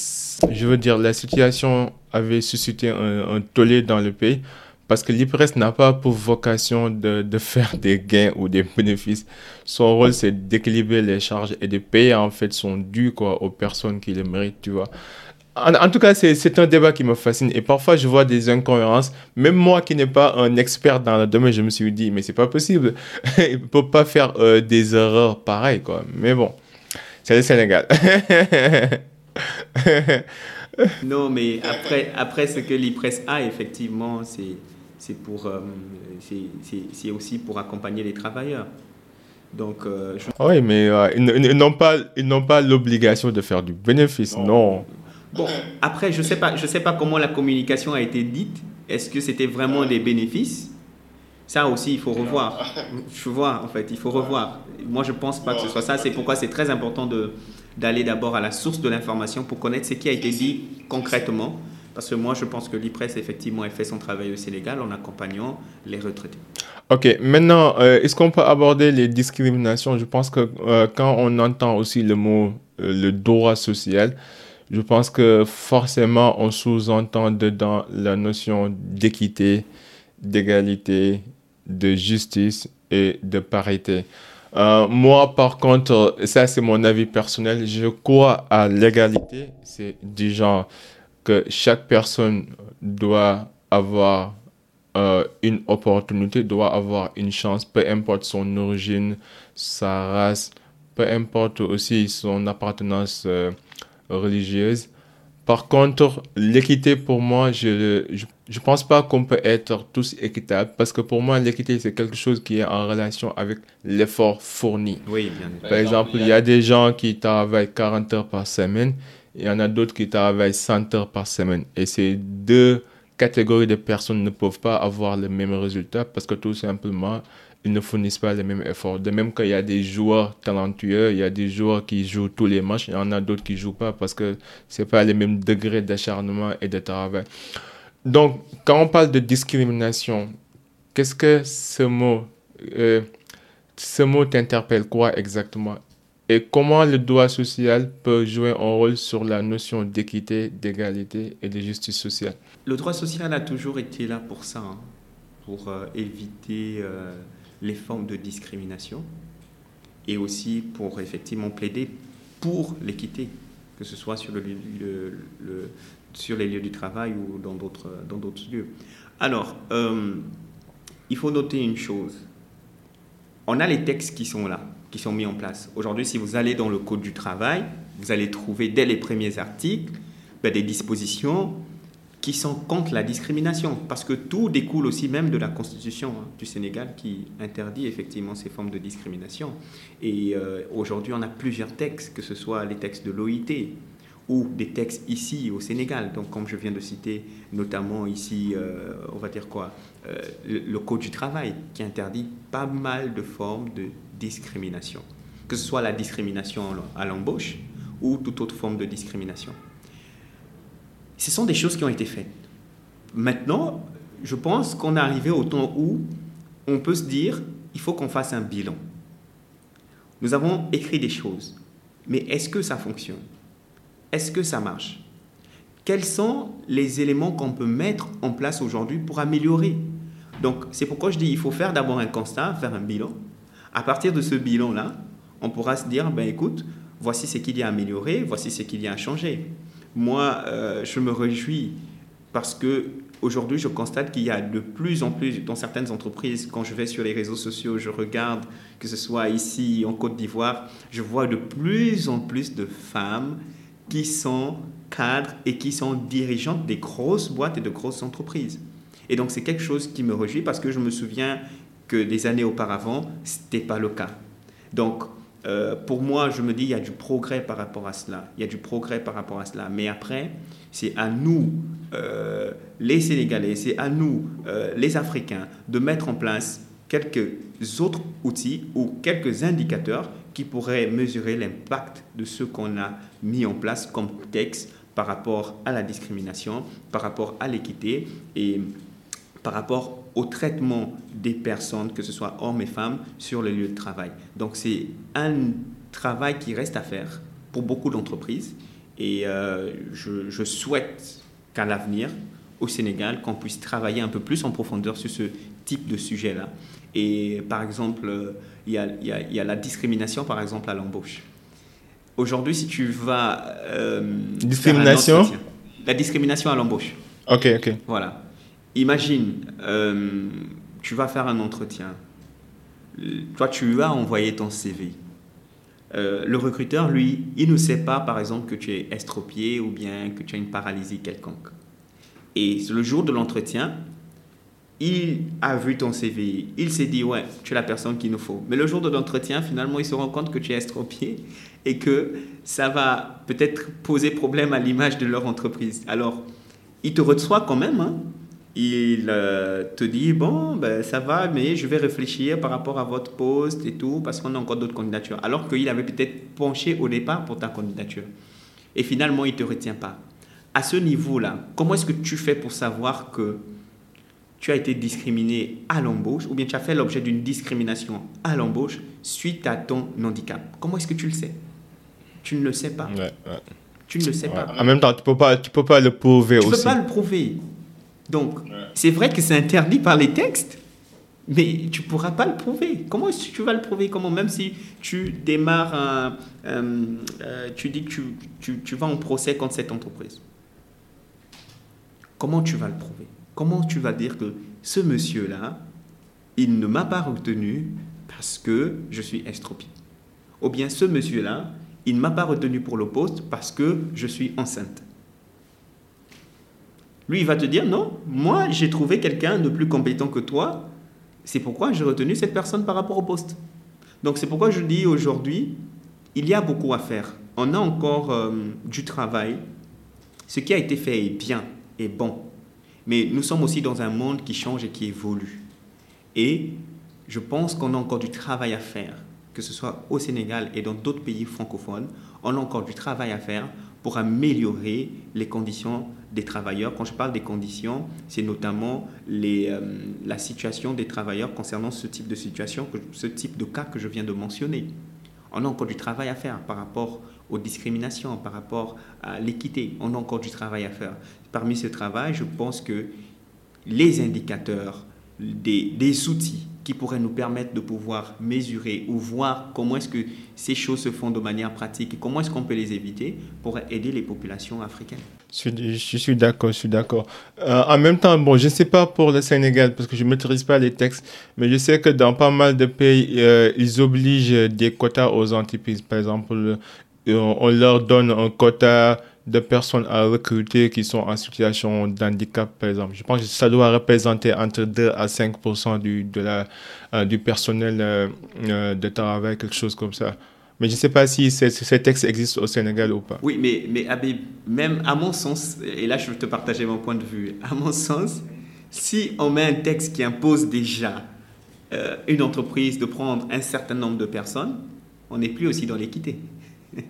je veux dire, la situation avait suscité un, un tollé dans le pays parce que l'IPRES n'a pas pour vocation de, de, faire des gains ou des bénéfices. Son rôle, c'est d'équilibrer les charges et de payer en fait son dû quoi, aux personnes qui le méritent, tu vois. En, tout cas, c'est un débat qui me fascine et parfois je vois des incohérences. Même moi qui n'ai pas un expert dans le domaine, je me suis dit, mais c'est pas possible. Il ne peut pas faire euh, des erreurs pareilles, quoi. Mais bon, c'est le Sénégal. non, mais après, après ce que l'IPRES a, effectivement, c'est pour, euh, c'est aussi pour accompagner les travailleurs. Donc, euh, Oui, mais ils, n'ont pas, ils n'ont pas l'obligation de faire du bénéfice, non. Bon, après, je ne sais, pas, je sais pas comment la communication a été dite. Est-ce que c'était vraiment des bénéfices? Ça aussi, il faut revoir. Je vois, en fait, il faut revoir. Moi, je ne pense pas que ce soit ça. C'est pourquoi c'est très important d'aller d'abord à la source de l'information pour connaître ce qui a été dit concrètement. Parce que moi, je pense que l'IPRES, effectivement, elle fait son travail au Sénégal en accompagnant les retraités. Ok, maintenant, euh, est-ce qu'on peut aborder les discriminations? Je pense que euh, quand on entend aussi le mot euh, le droit social, je pense que forcément on sous-entend dedans la notion d'équité, d'égalité, de justice et de parité. Euh, moi, par contre, ça c'est mon avis personnel, je crois à l'égalité. C'est du genre que chaque personne doit avoir euh, une opportunité, doit avoir une chance, peu importe son origine, sa race, peu importe aussi son appartenance euh, religieuse. Par contre, l'équité, pour moi, je ne je, pense pas qu'on peut être tous équitables parce que pour moi, l'équité, c'est quelque chose qui est en relation avec l'effort fourni. Oui, bien Par exemple, il y a des gens qui travaillent 40 heures par semaine et il y en a d'autres qui travaillent 100 heures par semaine. Et ces deux catégories de personnes ne peuvent pas avoir le même résultat parce que tout simplement, ils ne fournissent pas les mêmes efforts. De même qu'il y a des joueurs talentueux, il y a des joueurs qui jouent tous les matchs, il y en a d'autres qui ne jouent pas parce que ce n'est pas les mêmes degrés d'acharnement et de travail. Donc, quand on parle de discrimination, qu'est-ce que ce mot, euh, ce mot t'interpelle quoi exactement? Et comment le droit social peut jouer un rôle sur la notion d'équité, d'égalité et de justice sociale? Le droit social a toujours été là pour ça, hein, pour euh, éviter... Euh, les formes de discrimination et aussi pour effectivement plaider pour l'équité, que ce soit sur, le, sur les lieux du travail ou dans d'autres, dans d'autres lieux. Alors, euh, il faut noter une chose. On a les textes qui sont là, qui sont mis en place. Aujourd'hui, si vous allez dans le Code du travail, vous allez trouver dès les premiers articles ben, des dispositions qui sont contre la discrimination, parce que tout découle aussi même de la constitution hein, du Sénégal qui interdit effectivement ces formes de discrimination. Et euh, aujourd'hui, on a plusieurs textes, que ce soit les textes de l'OIT ou des textes ici au Sénégal. Donc, comme je viens de citer, notamment ici, euh, on va dire quoi, euh, le, Code du travail qui interdit pas mal de formes de discrimination, que ce soit la discrimination à l'embauche ou toute autre forme de discrimination. Ce sont des choses qui ont été faites. Maintenant, je pense qu'on est arrivé au temps où on peut se dire, il faut qu'on fasse un bilan. Nous avons écrit des choses, mais est-ce que ça fonctionne? Est-ce que ça marche? Quels sont les éléments qu'on peut mettre en place aujourd'hui pour améliorer? Donc, c'est pourquoi je dis, il faut faire d'abord un constat, faire un bilan. À partir de ce bilan-là, on pourra se dire, ben écoute, voici ce qu'il y a à améliorer, voici ce qu'il y a à changer moi, euh, je me réjouis parce que aujourd'hui, je constate qu'il y a de plus en plus, dans certaines entreprises, quand je vais sur les réseaux sociaux, je regarde, que ce soit ici en Côte d'Ivoire, je vois de plus en plus de femmes qui sont cadres et qui sont dirigeantes des grosses boîtes et de grosses entreprises. Et donc, c'est quelque chose qui me réjouit parce que je me souviens que des années auparavant, ce n'était pas le cas. Donc, euh, pour moi, je me dis, il y a du progrès par rapport à cela. Il y a du progrès par rapport à cela. Mais après, c'est à nous, euh, les Sénégalais, c'est à nous, euh, les Africains, de mettre en place quelques autres outils ou quelques indicateurs qui pourraient mesurer l'impact de ce qu'on a mis en place comme texte par rapport à la discrimination, par rapport à l'équité et par rapport au traitement des personnes, que ce soit hommes et femmes, sur le lieu de travail. Donc c'est un travail qui reste à faire pour beaucoup d'entreprises et euh, je, souhaite qu'à l'avenir, au Sénégal, qu'on puisse travailler un peu plus en profondeur sur ce type de sujet-là. Et par exemple, il y, a, il, y a, la discrimination, par exemple, à l'embauche. Aujourd'hui, si tu vas... Euh, discrimination? La discrimination à l'embauche. Ok, ok. Voilà. Imagine, euh, tu vas faire un entretien. Toi, tu as envoyé ton CV. Euh, le recruteur, lui, il ne sait pas, par exemple, que tu es estropié ou bien que tu as une paralysie quelconque. Et le jour de l'entretien, il a vu ton CV, il s'est dit, ouais, tu es la personne qu'il nous faut. Mais le jour de l'entretien, finalement, il se rend compte que tu es estropié et que ça va peut-être poser problème à l'image de leur entreprise. Alors, il te reçoit quand même, hein, il euh, te dit bon ben ça va mais je vais réfléchir par rapport à votre poste et tout parce qu'on a encore d'autres candidatures. Alors qu'il avait peut-être penché au départ pour ta candidature. Et finalement il te retient pas. À ce niveau là comment est-ce que tu fais pour savoir que tu as été discriminé à l'embauche ou bien tu as fait l'objet d'une discrimination à l'embauche suite à ton handicap? Comment est-ce que tu le sais? Tu ne le sais pas. Tu ne le sais pas. En même temps tu peux pas tu peux pas le prouver aussi tu peux pas le prouver donc, c'est vrai que c'est interdit par les textes, mais tu ne pourras pas le prouver. Comment est-ce que tu vas le prouver? Comment Même si tu démarres, un, euh, tu dis que tu, tu, tu, vas en procès contre cette entreprise? Comment tu vas le prouver? Comment tu vas dire que ce monsieur-là, il ne m'a pas retenu parce que je suis estropié? Ou bien ce monsieur-là, il ne m'a pas retenu pour le poste parce que je suis enceinte? Lui, il va te dire, non, moi, j'ai trouvé quelqu'un de plus compétent que toi, c'est pourquoi j'ai retenu cette personne par rapport au poste. Donc c'est pourquoi je dis aujourd'hui, il y a beaucoup à faire. On a encore euh, du travail. Ce qui a été fait est bien, est bon. Mais nous sommes aussi dans un monde qui change et qui évolue. Et je pense qu'on a encore du travail à faire, que ce soit au Sénégal et dans d'autres pays francophones. On a encore du travail à faire pour améliorer les conditions des travailleurs. Quand je parle des conditions, c'est notamment les, euh, la situation des travailleurs concernant ce type de situation, ce type de cas que je viens de mentionner. On a encore du travail à faire par rapport aux discriminations, par rapport à l'équité. On a encore du travail à faire. Parmi ce travail, je pense que les indicateurs, des, des outils qui pourraient nous permettre de pouvoir mesurer ou voir comment est-ce que ces choses se font de manière pratique et comment est-ce qu'on peut les éviter pour aider les populations africaines. Je, suis d'accord, je suis d'accord. Euh, en même temps, bon, je ne sais pas pour le Sénégal parce que je ne maîtrise pas les textes, mais je sais que dans pas mal de pays, euh, ils obligent des quotas aux entreprises. Par exemple, euh, on leur donne un quota de personnes à recruter qui sont en situation d'handicap, par exemple. Je pense que ça doit représenter entre 2 à 5 du, de la, du personnel de travail, quelque chose comme ça. Mais je ne sais pas si ces, ces, textes existent au Sénégal ou pas. Oui, mais, mais même à mon sens, et là je vais te partager mon point de vue, à mon sens, si on met un texte qui impose déjà une entreprise de prendre un certain nombre de personnes, on n'est plus aussi dans l'équité.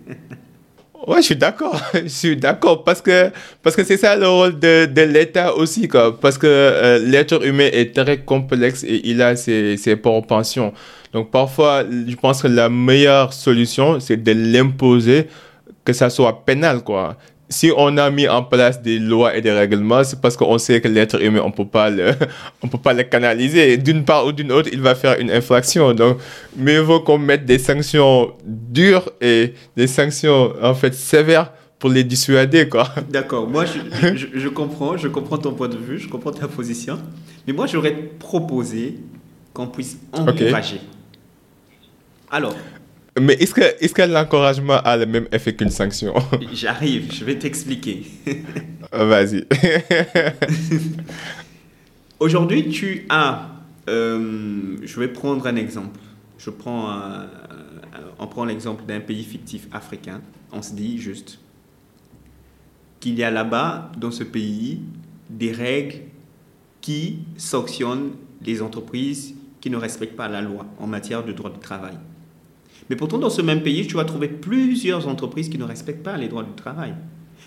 Ouais, je suis d'accord. je suis d'accord parce que parce que c'est ça le rôle de, de l'État aussi quoi. Parce que euh, l'être humain est très complexe et il a ses, ses propensions. Donc parfois, je pense que la meilleure solution c'est de l'imposer, que ça soit pénal quoi si on a mis en place des lois et des règlements, c'est parce qu'on sait que l'être humain, on peut pas le, on peut pas le canaliser. D'une part ou d'une autre, il va faire une infraction. Donc, mieux vaut qu'on mette des sanctions dures et des sanctions, en fait, sévères pour les dissuader, quoi. D'accord. Moi, je, je, comprends, je comprends ton point de vue, je comprends ta position. Mais moi, j'aurais proposé qu'on puisse encourager. Alors, mais est-ce que, est que l'encouragement a le même effet qu'une sanction? J'arrive, je vais t'expliquer. Vas-y. Aujourd'hui, tu as... Euh, je vais prendre un exemple. Je prends on prend l'exemple d'un pays fictif africain. On se dit juste qu'il y a là-bas, dans ce pays, des règles qui sanctionnent les entreprises qui ne respectent pas la loi en matière de droit du travail. Mais pourtant, dans ce même pays, tu vas trouver plusieurs entreprises qui ne respectent pas les droits du travail.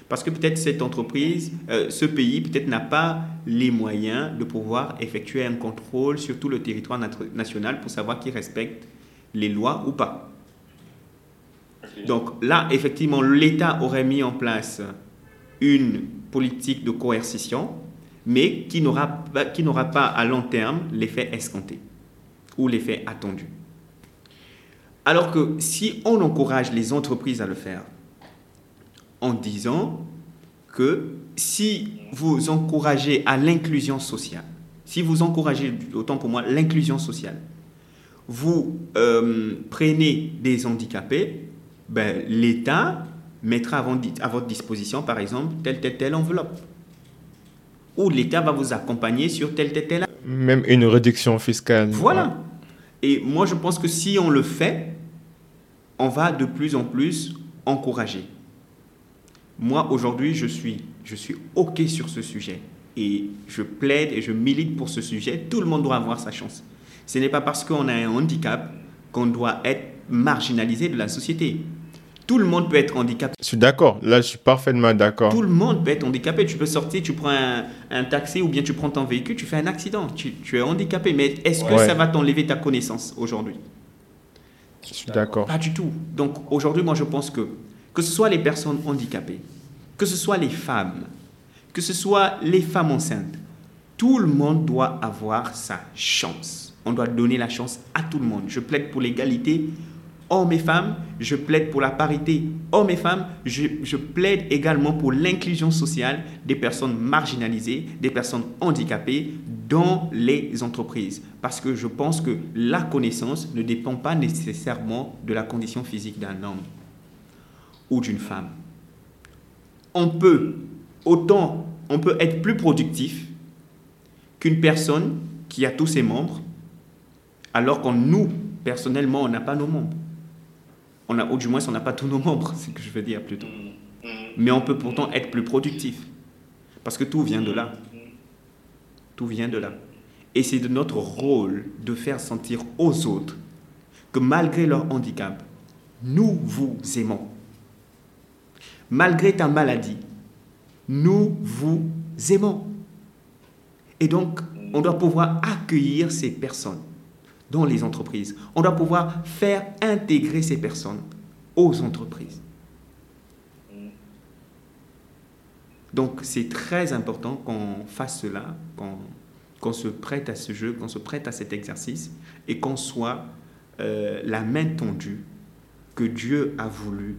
Parce que peut-être cette entreprise, euh, ce pays, peut-être n'a pas les moyens de pouvoir effectuer un contrôle sur tout le territoire national pour savoir qui respecte les lois ou pas. Donc là, effectivement, l'État aurait mis en place une politique de coercition, mais qui n'aura pas à long terme l'effet escompté ou l'effet attendu. Alors que si on encourage les entreprises à le faire en disant que si vous encouragez à l'inclusion sociale, si vous encouragez, autant pour moi, l'inclusion sociale, vous euh, prenez des handicapés, ben, l'État mettra à votre disposition, par exemple, telle, telle, telle enveloppe. Ou l'État va vous accompagner sur telle, telle, telle. Même une réduction fiscale. Voilà. Et moi, je pense que si on le fait, on va de plus en plus encourager. Moi, aujourd'hui, je suis, je suis OK sur ce sujet. Et je plaide et je milite pour ce sujet. Tout le monde doit avoir sa chance. Ce n'est pas parce qu'on a un handicap qu'on doit être marginalisé de la société. Tout le monde peut être handicapé. Je suis d'accord. Là, je suis parfaitement d'accord. Tout le monde peut être handicapé. Tu peux sortir, tu prends un, taxi ou bien tu prends ton véhicule, tu fais un accident. Tu, es handicapé. Mais est-ce que ça va t'enlever ta connaissance aujourd'hui? Je suis d'accord. Pas du tout. Donc aujourd'hui, moi je pense que que ce soit les personnes handicapées, que ce soit les femmes, que ce soit les femmes enceintes, tout le monde doit avoir sa chance. On doit donner la chance à tout le monde. Je plaide pour l'égalité hommes et femmes, je plaide pour la parité hommes et femmes, je, plaide également pour l'inclusion sociale des personnes marginalisées, des personnes handicapées dans les entreprises. Parce que je pense que la connaissance ne dépend pas nécessairement de la condition physique d'un homme ou d'une femme. On peut, autant, être plus productif qu'une personne qui a tous ses membres, alors qu'on nous, personnellement, on n'a pas nos membres. On a, ou du moins, on n'a pas tous nos membres, c'est ce que je veux dire plutôt. Mais on peut pourtant être plus productif. Parce que tout vient de là. Tout vient de là. Et c'est de notre rôle de faire sentir aux autres que malgré leur handicap, nous vous aimons. Malgré ta maladie, nous vous aimons. Et donc, on doit pouvoir accueillir ces personnes dans les entreprises. On doit pouvoir faire intégrer ces personnes aux entreprises. Donc c'est très important qu'on fasse cela, qu'on se prête à ce jeu, qu'on se prête à cet exercice et qu'on soit euh, la main tendue que Dieu a voulu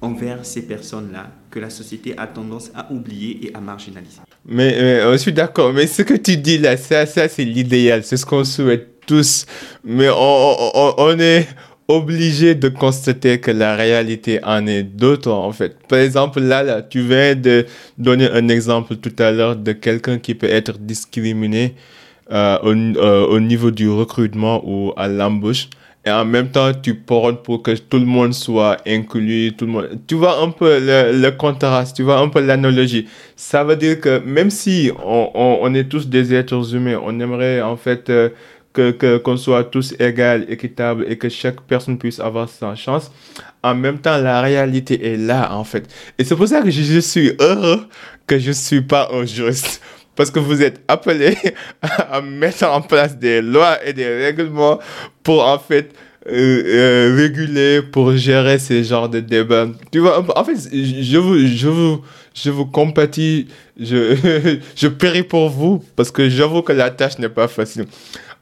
envers ces personnes-là que la société a tendance à oublier et à marginaliser. Mais, je suis d'accord, mais ce que tu dis là, ça, ça c'est l'idéal, c'est ce qu'on souhaite tous. Mais on, on, est obligé de constater que la réalité en est d'autres, en fait. Par exemple, là, là, tu viens de donner un exemple tout à l'heure de quelqu'un qui peut être discriminé euh, au, euh, au niveau du recrutement ou à l'embauche et en même temps tu portes pour que tout le monde soit inclus, tout le monde. Tu vois un peu le, le contraste, tu vois un peu l'analogie. Ça veut dire que même si on, on, on, est tous des êtres humains, on aimerait en fait euh, que qu'on soit tous égaux, équitables et que chaque personne puisse avoir sa chance. En même temps, la réalité est là en fait. Et c'est pour ça que je, suis heureux que je suis pas un juriste parce que vous êtes appelé à mettre en place des lois et des règlements pour en fait euh, euh, réguler, pour gérer ces genres de débats. Tu vois, en fait, je vous, je vous, je vous compatis, je, je péris pour vous parce que j'avoue que la tâche n'est pas facile.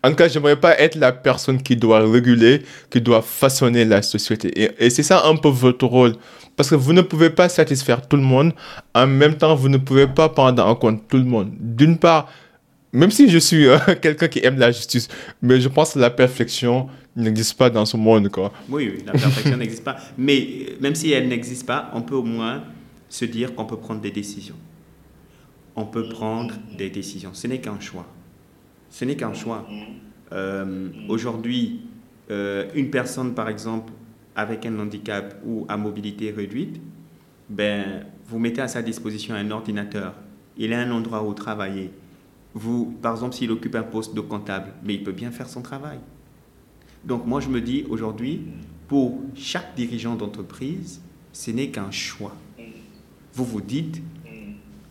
En tout cas, j'aimerais pas être la personne qui doit réguler, qui doit façonner la société. Et, c'est ça un peu votre rôle. Parce que vous ne pouvez pas satisfaire tout le monde. En même temps, vous ne pouvez pas prendre en compte tout le monde. D'une part, même si je suis euh, quelqu'un qui aime la justice, mais je pense que la perfection n'existe pas dans ce monde. Quoi. Oui, oui, la perfection n'existe pas. Mais euh, même si elle n'existe pas, on peut au moins se dire qu'on peut prendre des décisions. On peut prendre des décisions. Ce n'est qu'un choix. Ce n'est qu'un choix. Euh, Aujourd'hui, euh, une personne, par exemple, avec un handicap ou à mobilité réduite, ben, vous mettez à sa disposition un ordinateur. Il a un endroit où travailler. Vous, par exemple, s'il occupe un poste de comptable, mais il peut bien faire son travail. Donc moi, je me dis aujourd'hui, pour chaque dirigeant d'entreprise, ce n'est qu'un choix. Vous vous dites,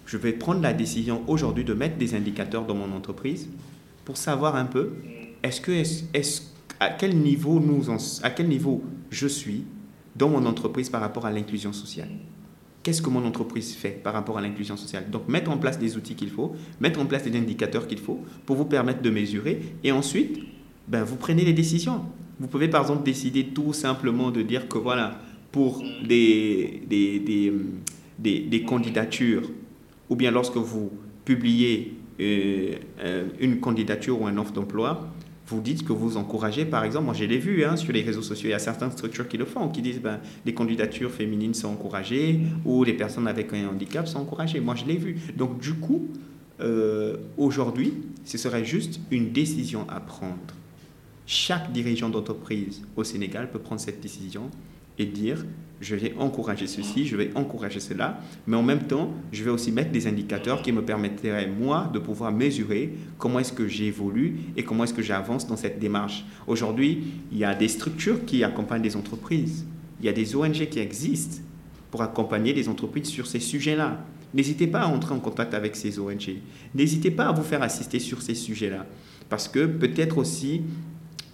je vais prendre la décision aujourd'hui de mettre des indicateurs dans mon entreprise pour savoir un peu, est-ce que, est-ce, à quel niveau nous, à quel niveau je suis dans mon entreprise par rapport à l'inclusion sociale? Qu'est-ce que mon entreprise fait par rapport à l'inclusion sociale? Donc mettre en place des outils qu'il faut, mettre en place des indicateurs qu'il faut pour vous permettre de mesurer et ensuite, ben, vous prenez les décisions. Vous pouvez par exemple décider tout simplement de dire que voilà, pour des, des, des, des, des candidatures, ou bien lorsque vous publiez une candidature ou un offre d'emploi, vous dites que vous encouragez, par exemple, moi je l'ai vu hein, sur les réseaux sociaux, il y a certaines structures qui le font, qui disent ben, les candidatures féminines sont encouragées ou les personnes avec un handicap sont encouragées. Moi je l'ai vu. Donc du coup, euh, aujourd'hui, ce serait juste une décision à prendre. Chaque dirigeant d'entreprise au Sénégal peut prendre cette décision et dire je vais encourager ceci, je vais encourager cela, mais en même temps, je vais aussi mettre des indicateurs qui me permettraient, moi, de pouvoir mesurer comment est-ce que j'évolue et comment est-ce que j'avance dans cette démarche. Aujourd'hui, il y a des structures qui accompagnent des entreprises, il y a des ONG qui existent pour accompagner les entreprises sur ces sujets-là. N'hésitez pas à entrer en contact avec ces ONG. N'hésitez pas à vous faire assister sur ces sujets-là. Parce que peut-être aussi,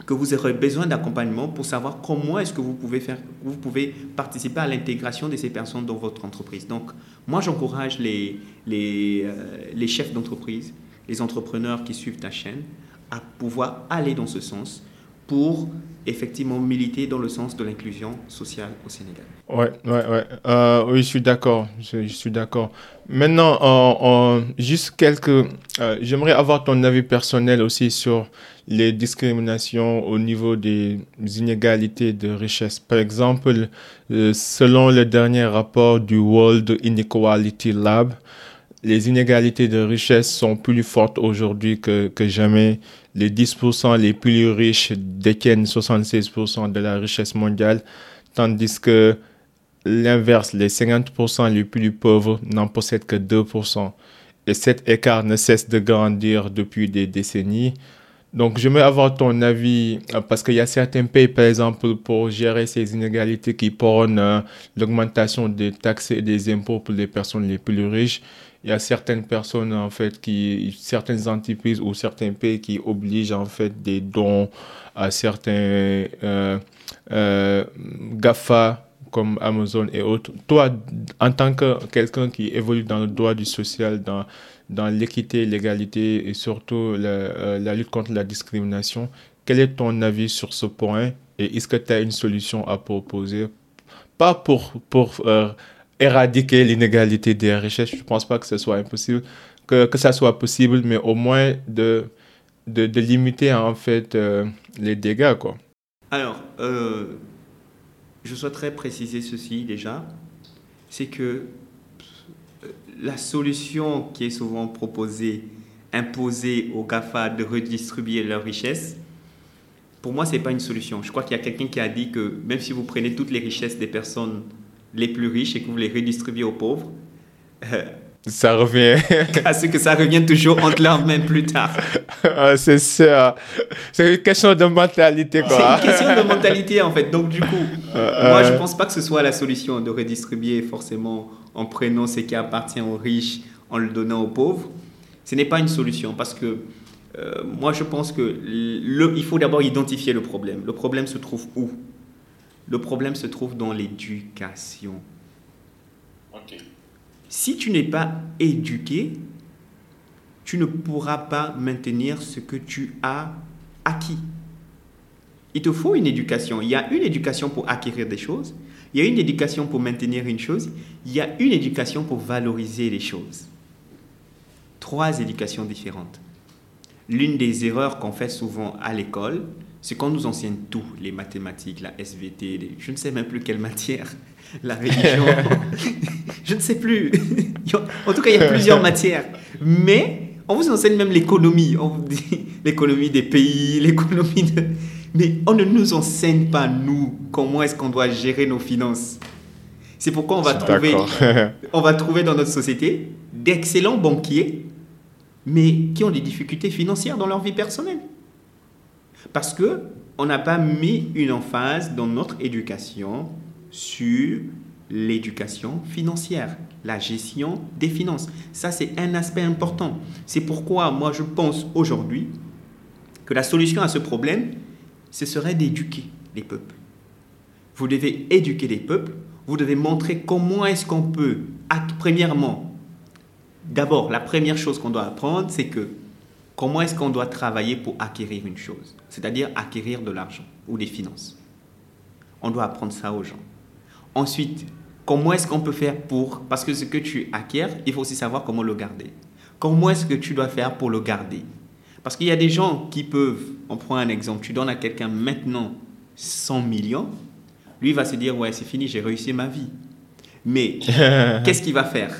que vous aurez besoin d'accompagnement pour savoir comment est-ce que vous pouvez, faire, vous pouvez participer à l'intégration de ces personnes dans votre entreprise. Donc, moi, j'encourage les, les, euh, les chefs d'entreprise, les entrepreneurs qui suivent ta chaîne, à pouvoir aller dans ce sens pour effectivement militer dans le sens de l'inclusion sociale au Sénégal. Ouais, ouais, ouais. Euh, oui, je suis d'accord. Je, suis d'accord. Maintenant, en, juste quelques. Euh, j'aimerais avoir ton avis personnel aussi sur les discriminations au niveau des inégalités de richesse. Par exemple, euh, selon le dernier rapport du World Inequality Lab, les inégalités de richesse sont plus fortes aujourd'hui que, jamais. Les 10% les plus riches détiennent 76% de la richesse mondiale, tandis que l'inverse, les 50% les plus pauvres n'en possèdent que 2%. Et cet écart ne cesse de grandir depuis des décennies. Donc, veux avoir ton avis euh, parce qu'il y a certains pays, par exemple, pour gérer ces inégalités qui prônent euh, l'augmentation des taxes et des impôts pour les personnes les plus riches il y a certaines personnes, en fait, qui, certaines entreprises ou certains pays qui obligent, en fait, des dons à certains euh, euh, GAFA comme Amazon et autres. Toi, en tant que quelqu'un qui évolue dans le droit du social, dans, dans l'équité, l'égalité et surtout la, euh, lutte contre la discrimination, quel est ton avis sur ce point et est-ce que tu as une solution à proposer? Pas pour, pour éradiquer l'inégalité des richesses. Je ne pense pas que ce soit impossible, que, que ça soit possible, mais au moins de, de, limiter en fait euh, les dégâts. Quoi. Alors, euh, je souhaiterais préciser ceci déjà, c'est que euh, la solution qui est souvent proposée, imposée aux GAFA de redistribuer leurs richesses, pour moi, ce n'est pas une solution. Je crois qu'il y a quelqu'un qui a dit que même si vous prenez toutes les richesses des personnes les plus riches et que vous les redistribuez aux pauvres, euh, ça revient. à ce que ça revient toujours entre leurs mains plus tard. Ah, c'est ça. C'est une question de mentalité, quoi. C'est une question de mentalité, en fait. Donc, du coup, euh, moi, je ne pense pas que ce soit la solution de redistribuer forcément en prenant ce qui appartient aux riches, en le donnant aux pauvres. Ce n'est pas une solution parce que euh, moi, je pense que le, il faut d'abord identifier le problème. Le problème se trouve où? Le problème se trouve dans l'éducation. Si tu n'es pas éduqué, tu ne pourras pas maintenir ce que tu as acquis. Il te faut une éducation. Il y a une éducation pour acquérir des choses, il y a une éducation pour maintenir une chose, il y a une éducation pour valoriser les choses. Trois éducations différentes. L'une des erreurs qu'on fait souvent à l'école, c'est qu'on nous enseigne tout, les mathématiques, la SVT, je ne sais même plus quelle matière, la religion, je ne sais plus. en tout cas, il y a plusieurs matières. Mais on vous enseigne même l'économie, on vous dit l'économie des pays, l'économie de... Mais on ne nous enseigne pas, nous, comment est-ce qu'on doit gérer nos finances. C'est pourquoi on va, trouver, on va trouver dans notre société d'excellents banquiers, mais qui ont des difficultés financières dans leur vie personnelle. Parce que on n'a pas mis une emphase dans notre éducation sur l'éducation financière, la gestion des finances. Ça, c'est un aspect important. C'est pourquoi moi, je pense aujourd'hui que la solution à ce problème, ce serait d'éduquer les peuples. Vous devez éduquer les peuples, vous devez montrer comment est-ce qu'on peut, premièrement, d'abord, la première chose qu'on doit apprendre, c'est que Comment est-ce qu'on doit travailler pour acquérir une chose? C'est-à-dire acquérir de l'argent ou des finances. On doit apprendre ça aux gens. Ensuite, comment est-ce qu'on peut faire pour... Parce que ce que tu acquiers, il faut aussi savoir comment le garder. Comment est-ce que tu dois faire pour le garder? Parce qu'il y a des gens qui peuvent... On prend un exemple. Tu donnes à quelqu'un maintenant 100 millions. Lui va se dire, ouais, c'est fini, j'ai réussi ma vie. Mais qu'est-ce qu'il va faire?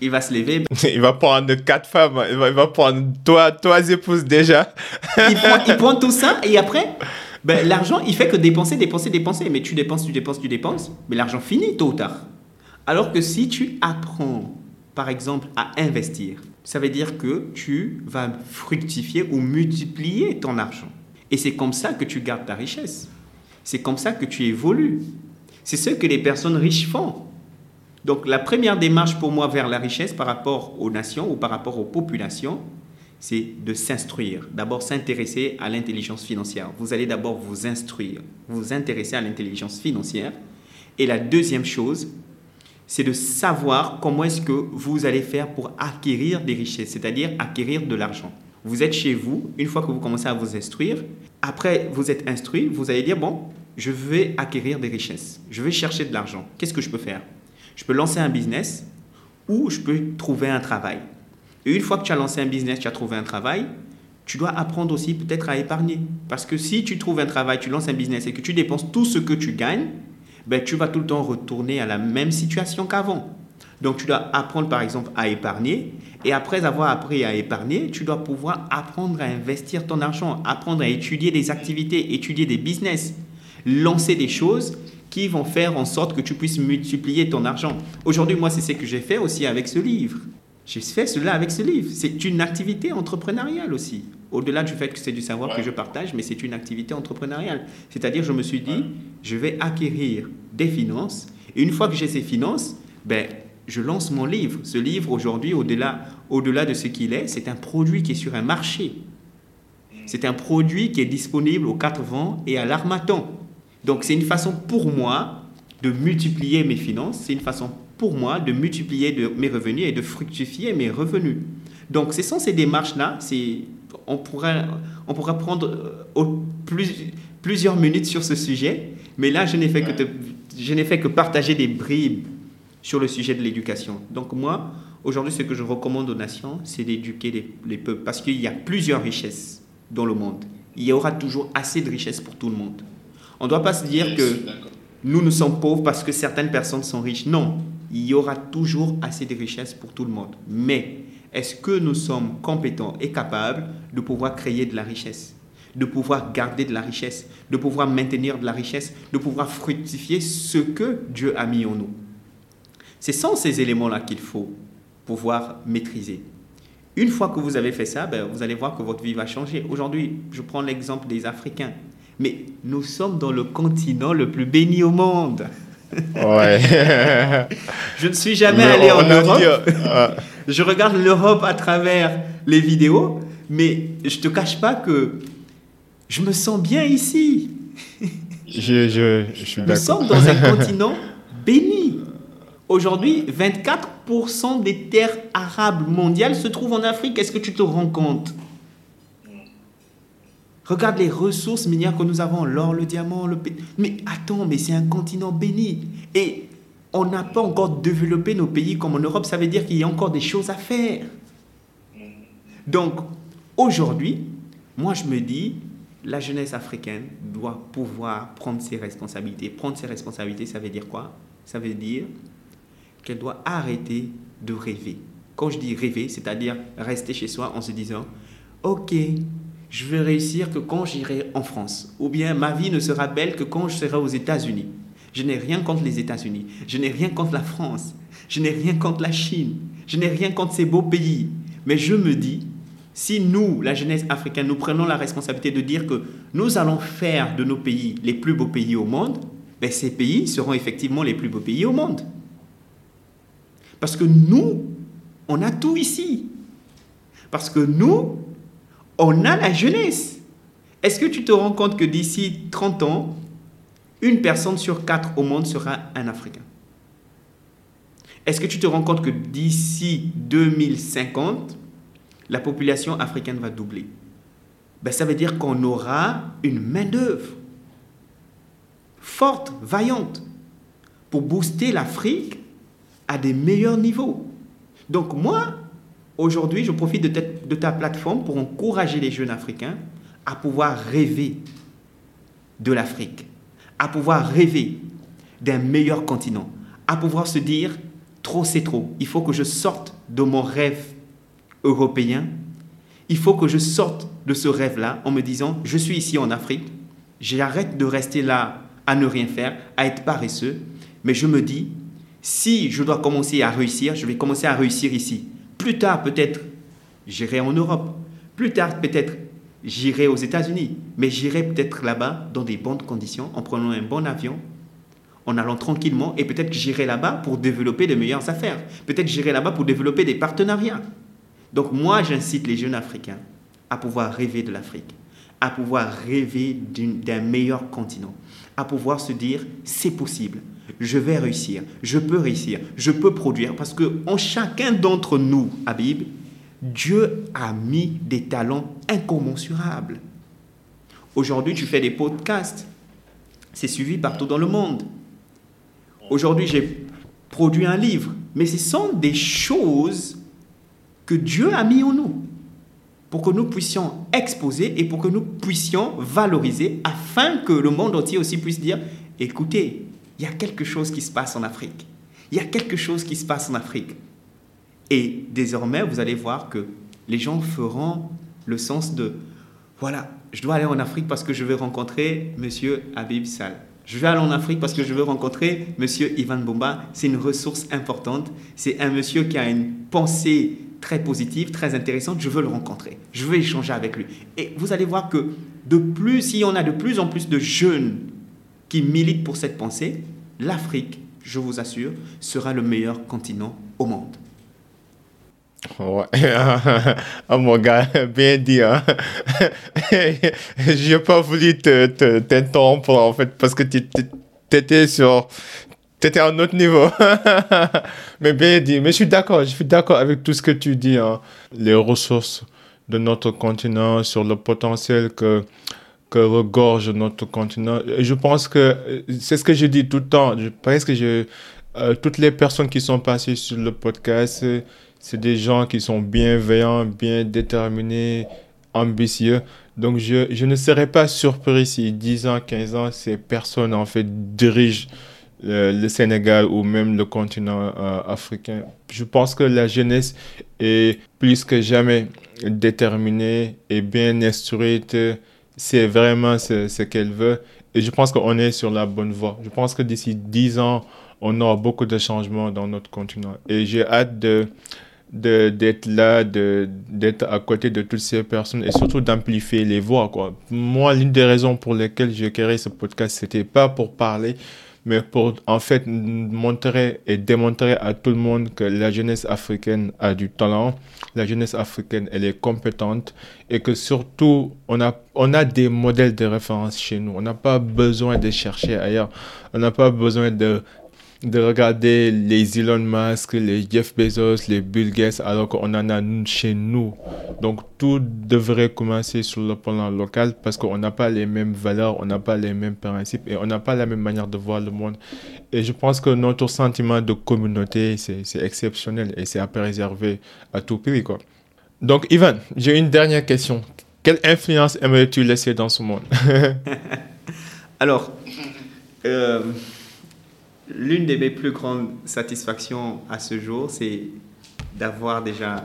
Il va se lever. Il va prendre quatre femmes. Il va, prendre toi, trois épouses déjà. il, prend, tout ça et après, ben, l'argent, il fait que dépenser, dépenser, dépenser. Mais tu dépenses, tu dépenses, tu dépenses. Mais l'argent finit tôt ou tard. Alors que si tu apprends, par exemple, à investir, ça veut dire que tu vas fructifier ou multiplier ton argent. Et c'est comme ça que tu gardes ta richesse. C'est comme ça que tu évolues. C'est ce que les personnes riches font. Donc la première démarche pour moi vers la richesse par rapport aux nations ou par rapport aux populations, c'est de s'instruire. D'abord s'intéresser à l'intelligence financière. Vous allez d'abord vous instruire, vous intéresser à l'intelligence financière. Et la deuxième chose, c'est de savoir comment est-ce que vous allez faire pour acquérir des richesses, c'est-à-dire acquérir de l'argent. Vous êtes chez vous, une fois que vous commencez à vous instruire, après vous êtes instruit, vous allez dire, bon, je vais acquérir des richesses, je vais chercher de l'argent. Qu'est-ce que je peux faire? Je peux lancer un business ou je peux trouver un travail. Et une fois que tu as lancé un business, tu as trouvé un travail, tu dois apprendre aussi peut-être à épargner. Parce que si tu trouves un travail, tu lances un business et que tu dépenses tout ce que tu gagnes, ben, tu vas tout le temps retourner à la même situation qu'avant. Donc tu dois apprendre par exemple à épargner et après avoir appris à épargner, tu dois pouvoir apprendre à investir ton argent, apprendre à étudier des activités, étudier des business, lancer des choses qui vont faire en sorte que tu puisses multiplier ton argent. Aujourd'hui, moi, c'est ce que j'ai fait aussi avec ce livre. J'ai fait cela avec ce livre. C'est une activité entrepreneuriale aussi. Au-delà du fait que c'est du savoir que je partage, mais c'est une activité entrepreneuriale. C'est-à-dire, je me suis dit, je vais acquérir des finances. Et une fois que j'ai ces finances, ben, je lance mon livre. Ce livre, aujourd'hui, au-delà au -delà de ce qu'il est, c'est un produit qui est sur un marché. C'est un produit qui est disponible aux quatre vents et à l'armatan. Donc, c'est une façon pour moi de multiplier mes finances. C'est une façon pour moi de multiplier de, mes revenus et de fructifier mes revenus. Donc, ce sont ces démarches-là. On pourrait, on pourrait prendre euh, plus, plusieurs minutes sur ce sujet, mais là, je n'ai fait, que je n'ai fait que partager des bribes sur le sujet de l'éducation. Donc, moi, aujourd'hui, ce que je recommande aux nations, c'est d'éduquer les, les peuples, parce qu'il y a plusieurs richesses dans le monde. Il y aura toujours assez de richesses pour tout le monde. On ne doit pas se dire que nous, nous sommes pauvres parce que certaines personnes sont riches. Non, il y aura toujours assez de richesses pour tout le monde. Mais est-ce que nous sommes compétents et capables de pouvoir créer de la richesse de pouvoir garder de la richesse, de pouvoir maintenir de la richesse, de pouvoir fructifier ce que Dieu a mis en nous? Ce sont ces éléments-là qu'il faut pouvoir maîtriser. Une fois que vous avez fait ça, ben, vous allez voir que votre vie va changer. Aujourd'hui, je prends l'exemple des Africains. Mais nous sommes dans le continent le plus béni au monde. Ouais. je ne suis jamais allé en Europe. je regarde l'Europe à travers les vidéos, mais je te cache pas que je me sens bien ici. je, je, je suis Nous sommes dans un continent béni. Aujourd'hui, 24% des terres arabes mondiales se trouvent en Afrique. Est-ce que tu te rends compte? Regarde les ressources minières que nous avons, l'or, le diamant, le pétrole. Mais attends, mais c'est un continent béni. Et on n'a pas encore développé nos pays comme en Europe. Ça veut dire qu'il y a encore des choses à faire. Donc, aujourd'hui, moi je me dis, la jeunesse africaine doit pouvoir prendre ses responsabilités. Prendre ses responsabilités, ça veut dire quoi? Ça veut dire qu'elle doit arrêter de rêver. Quand je dis rêver, c'est-à-dire rester chez soi en se disant, OK, je vais réussir que quand j'irai en France. Ou bien ma vie ne sera belle que quand je serai aux États-Unis. Je n'ai rien contre les États-Unis. Je n'ai rien contre la France. Je n'ai rien contre la Chine. Je n'ai rien contre ces beaux pays. Mais je me dis, si nous, la jeunesse africaine, nous prenons la responsabilité de dire que nous allons faire de nos pays les plus beaux pays au monde, ben ces pays seront effectivement les plus beaux pays au monde. Parce que nous, on a tout ici. Parce que nous, on a la jeunesse. Est-ce que tu te rends compte que d'ici 30 ans, une personne sur quatre au monde sera un Africain? Est-ce que tu te rends compte que d'ici 2050, la population africaine va doubler? Ben, Ça veut dire qu'on aura une main-d'œuvre forte, vaillante, pour booster l'Afrique à des meilleurs niveaux. Donc moi, Aujourd'hui, je profite de ta, plateforme pour encourager les jeunes Africains à pouvoir rêver de l'Afrique, à pouvoir rêver d'un meilleur continent, à pouvoir se dire, trop c'est trop, il faut que je sorte de mon rêve européen, il faut que je sorte de ce rêve-là en me disant, je suis ici en Afrique, j'arrête de rester là à ne rien faire, à être paresseux, mais je me dis, si je dois commencer à réussir, je vais commencer à réussir ici. Plus tard, peut-être, j'irai en Europe. Plus tard, peut-être, j'irai aux États-Unis. Mais j'irai peut-être là-bas dans des bonnes conditions, en prenant un bon avion, en allant tranquillement. Et peut-être que j'irai là-bas pour développer de meilleures affaires. Peut-être j'irai là-bas pour développer des partenariats. Donc moi, j'incite les jeunes Africains à pouvoir rêver de l'Afrique, à pouvoir rêver d'un meilleur continent, à pouvoir se dire, c'est possible je vais réussir, je peux réussir, je peux produire. Parce que en chacun d'entre nous, Habib, Dieu a mis des talents incommensurables. Aujourd'hui, tu fais des podcasts. C'est suivi partout dans le monde. Aujourd'hui, j'ai produit un livre. Mais ce sont des choses que Dieu a mis en nous pour que nous puissions exposer et pour que nous puissions valoriser afin que le monde entier aussi puisse dire, écoutez, il y a quelque chose qui se passe en Afrique. Il y a quelque chose qui se passe en Afrique. Et désormais, vous allez voir que les gens feront le sens de, voilà, je dois aller en Afrique parce que je veux rencontrer Monsieur Habib Sal. Je vais aller en Afrique parce que je veux rencontrer Monsieur Ivan Bomba. C'est une ressource importante. C'est un monsieur qui a une pensée très positive, très intéressante. Je veux le rencontrer. Je veux échanger avec lui. Et vous allez voir que de plus, si on a de plus en plus de jeunes qui militent pour cette pensée, l'Afrique, je vous assure, sera le meilleur continent au monde. Ouais. oh mon gars, bien dit. Hein? Je n'ai pas voulu t'interrompre te, en fait parce que tu étais sur. Tu étais à un autre niveau. Mais bien dit. Mais je suis d'accord, je suis d'accord avec tout ce que tu dis. Hein. Les ressources de notre continent, sur le potentiel que, que regorge notre continent. Je pense que c'est ce que je dis tout le temps. Je pense que je, euh, toutes les personnes qui sont passées sur le podcast, c'est des gens qui sont bienveillants, bien déterminés, ambitieux. Donc, je, je ne serais pas surpris si 10 ans, 15 ans, ces personnes, en fait, dirigent euh, le, Sénégal ou même le continent euh, africain. Je pense que la jeunesse est plus que jamais déterminée et bien instruite. C'est vraiment ce, ce qu'elle veut. Et je pense qu'on est sur la bonne voie. Je pense que d'ici 10 ans, on aura beaucoup de changements dans notre continent. Et j'ai hâte de d'être là, d'être à côté de toutes ces personnes et surtout d'amplifier les voix. Quoi. Moi, l'une des raisons pour lesquelles j'ai créé ce podcast, c'était pas pour parler, mais pour en fait montrer et démontrer à tout le monde que la jeunesse africaine a du talent, la jeunesse africaine, elle est compétente et que surtout, on a, on a des modèles de référence chez nous. On n'a pas besoin de chercher ailleurs. On n'a pas besoin de de regarder les Elon Musk, les Jeff Bezos, les Bill Gates, alors qu'on en a chez nous. Donc tout devrait commencer sur le plan local parce qu'on n'a pas les mêmes valeurs, on n'a pas les mêmes principes et on n'a pas la même manière de voir le monde. Et je pense que notre sentiment de communauté, c'est exceptionnel et c'est à préserver à tout prix. Quoi. Donc Ivan, j'ai une dernière question. Quelle influence aimerais-tu laisser dans ce monde? Alors, euh, l'une de mes plus grandes satisfactions à ce jour, c'est d'avoir déjà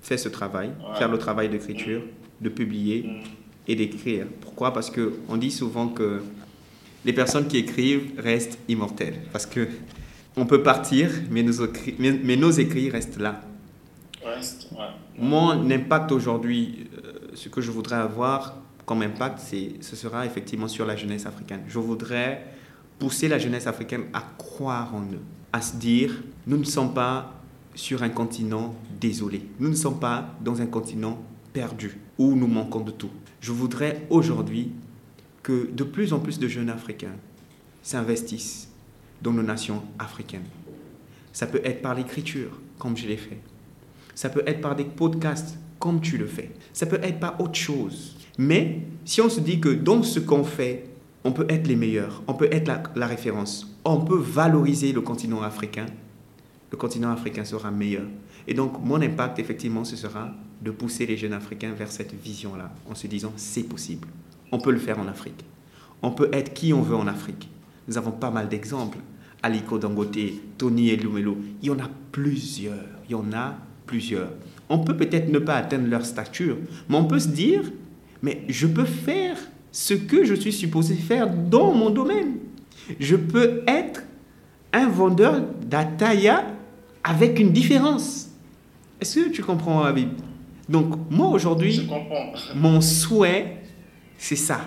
fait ce travail, faire le travail d'écriture, de publier mm. et d'écrire. Pourquoi? Parce qu'on dit souvent que les personnes qui écrivent restent immortelles. Parce que on peut partir, mais nos, écrits, mais, nos écrits restent là. Mon impact aujourd'hui, euh, ce que je voudrais avoir comme impact, ce sera effectivement sur la jeunesse africaine. Je voudrais pousser la jeunesse africaine à croire en eux, à se dire, nous ne sommes pas sur un continent désolé, nous ne sommes pas dans un continent perdu où nous manquons de tout. Je voudrais aujourd'hui que de plus en plus de jeunes Africains s'investissent dans nos nations africaines. Ça peut être par l'écriture, comme je l'ai fait. Ça peut être par des podcasts, comme tu le fais. Ça peut être par autre chose. Mais si on se dit que dans ce qu'on fait, on peut être les meilleurs, on peut être la, référence, on peut valoriser le continent africain, le continent africain sera meilleur. Et donc, mon impact, effectivement, ce sera de pousser les jeunes Africains vers cette vision-là, en se disant, c'est possible. On peut le faire en Afrique. On peut être qui on veut en Afrique. Nous avons pas mal d'exemples. Aliko Dangote, Tony Elumelo, il y en a plusieurs. Il y en a plusieurs. On peut peut-être ne pas atteindre leur stature, mais on peut se dire, mais je peux faire ce que je suis supposé faire dans mon domaine. Je peux être un vendeur d'Ataya avec une différence. Est-ce que tu comprends, Habib? Donc, moi aujourd'hui, mon souhait, c'est ça.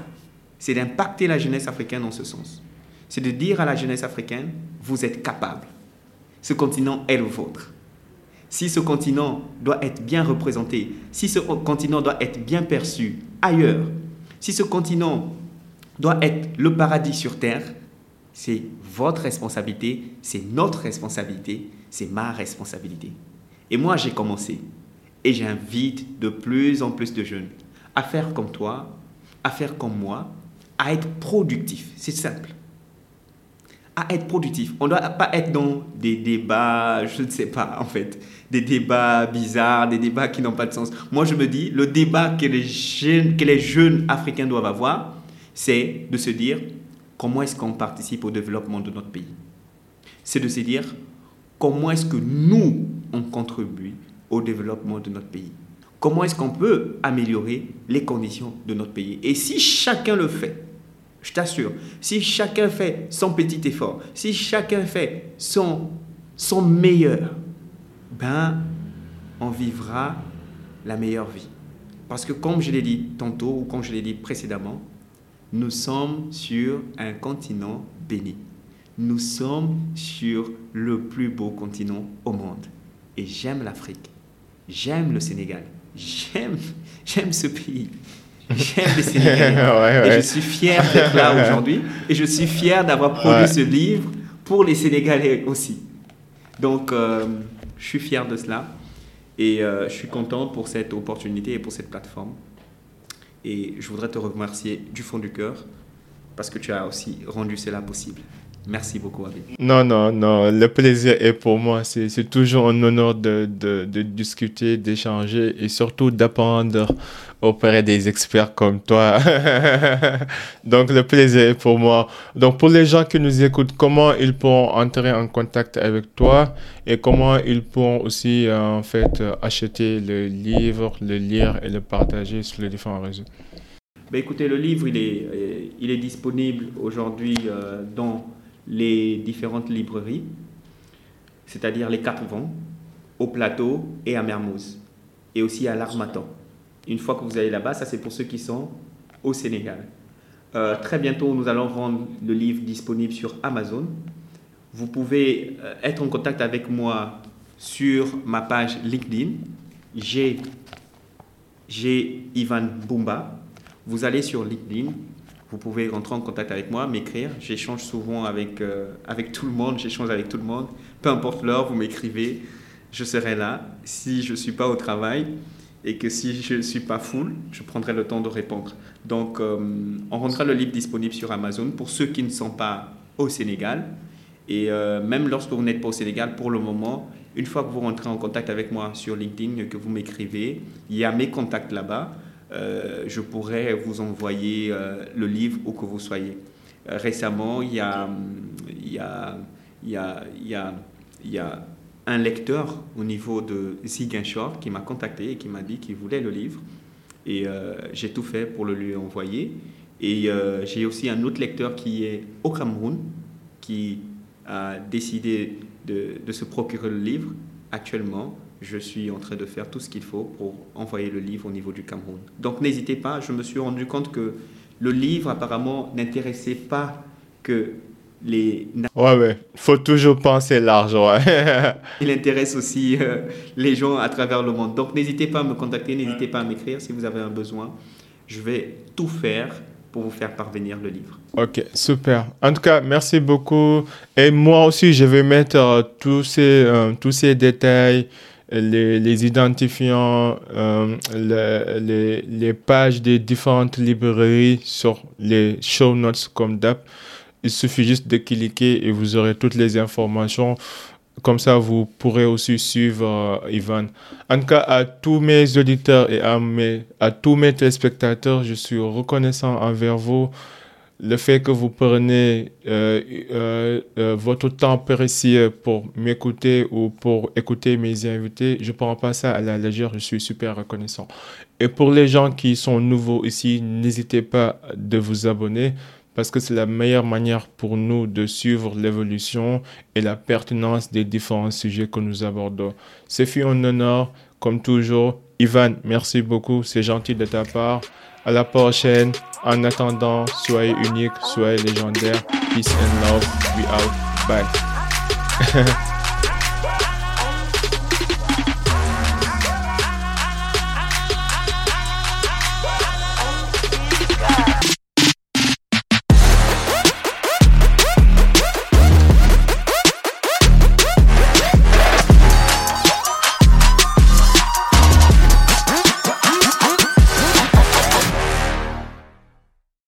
C'est d'impacter la jeunesse africaine dans ce sens. C'est de dire à la jeunesse africaine, vous êtes capable. Ce continent est le vôtre. Si ce continent doit être bien représenté, si ce continent doit être bien perçu ailleurs, si ce continent doit être le paradis sur Terre, c'est votre responsabilité, c'est notre responsabilité, c'est ma responsabilité. Et moi, j'ai commencé. Et j'invite de plus en plus de jeunes à faire comme toi, à faire comme moi, à être productif. C'est simple. À être productif. On ne doit pas être dans des débats, je ne sais pas en fait, des débats bizarres, des débats qui n'ont pas de sens. Moi, je me dis, le débat que les jeunes, que les jeunes Africains doivent avoir, c'est de se dire comment est-ce qu'on participe au développement de notre pays? C'est de se dire comment est-ce que nous, on contribue au développement de notre pays? Comment est-ce qu'on peut améliorer les conditions de notre pays? Et si chacun le fait, je t'assure, si chacun fait son petit effort, si chacun fait son, son meilleur, ben, on vivra la meilleure vie. Parce que comme je l'ai dit tantôt ou comme je l'ai dit précédemment, nous sommes sur un continent béni. Nous sommes sur le plus beau continent au monde. Et j'aime l'Afrique. J'aime le Sénégal. J'aime, j'aime ce pays. J'aime les Sénégalais. Et je suis fier d'être là aujourd'hui. Et je suis fier d'avoir produit ce livre pour les Sénégalais aussi. Donc, euh, je suis fier de cela. Et euh, je suis content pour cette opportunité et pour cette plateforme. Et je voudrais te remercier du fond du cœur parce que tu as aussi rendu cela possible. Merci beaucoup, Abid. Non, non, non, le plaisir est pour moi. C'est toujours un honneur de, de, de discuter, d'échanger et surtout d'apprendre auprès des experts comme toi. Donc, le plaisir est pour moi. Donc, pour les gens qui nous écoutent, comment ils pourront entrer en contact avec toi et comment ils pourront aussi, en fait, acheter le livre, le lire et le partager sur les différents réseaux? Ben écoutez, le livre, il est, il est disponible aujourd'hui euh, dans les différentes librairies, c'est-à-dire les quatre vents, au plateau et à Mermoz, et aussi à l'Armatan. Une fois que vous allez là-bas, ça c'est pour ceux qui sont au Sénégal. Euh, très bientôt, nous allons rendre le livre disponible sur Amazon. Vous pouvez euh, être en contact avec moi sur ma page LinkedIn. J'ai Ivan Bumba. Vous allez sur LinkedIn, vous pouvez rentrer en contact avec moi, m'écrire. J'échange souvent avec, euh, avec tout le monde, j'échange avec tout le monde. Peu importe l'heure, vous m'écrivez, je serai là. Si je ne suis pas au travail et que si je ne suis pas full, je prendrai le temps de répondre. Donc, euh, on rendra le livre disponible sur Amazon pour ceux qui ne sont pas au Sénégal. Et euh, même lorsque vous n'êtes pas au Sénégal, pour le moment, une fois que vous rentrez en contact avec moi sur LinkedIn, que vous m'écrivez, il y a mes contacts là-bas. Euh, je pourrais vous envoyer le livre où que vous soyez. Récemment, il y a, il y a, il y a, il y a un lecteur au niveau de Ziguinchor qui m'a contacté et qui m'a dit qu'il voulait le livre. Et j'ai tout fait pour le lui envoyer. Et j'ai aussi un autre lecteur qui est au Cameroun, qui a décidé de se procurer le livre actuellement je suis en train de faire tout ce qu'il faut pour envoyer le livre au niveau du Cameroun. Donc n'hésitez pas, je me suis rendu compte que le livre apparemment n'intéressait pas que les... Ouais, ouais, faut toujours penser large, Il intéresse aussi euh, les gens à travers le monde. Donc n'hésitez pas à me contacter, n'hésitez pas à m'écrire si vous avez un besoin. Je vais tout faire pour vous faire parvenir le livre. Ok, super. En tout cas, merci beaucoup. Et moi aussi, je vais mettre euh, tous, ces, euh, tous ces détails les, les identifiants, euh, les, les, pages des différentes librairies sur les show notes comme d'hab. Il suffit juste de cliquer et vous aurez toutes les informations. Comme ça, vous pourrez aussi suivre euh, Ivan. En tout cas, à tous mes auditeurs et à, mes, à tous mes téléspectateurs, je suis reconnaissant envers vous le fait que vous prenez euh, euh, votre temps précieux pour m'écouter ou pour écouter mes invités, je ne prends pas ça à la légère, je suis super reconnaissant. Et pour les gens qui sont nouveaux ici, n'hésitez pas de vous abonner parce que c'est la meilleure manière pour nous de suivre l'évolution et la pertinence des différents sujets que nous abordons. C'est fut un honneur, comme toujours. Ivan, merci beaucoup, c'est gentil de ta part. À la prochaine. En attendant, soyez unique, soyez légendaire. Peace and love. We out. Bye.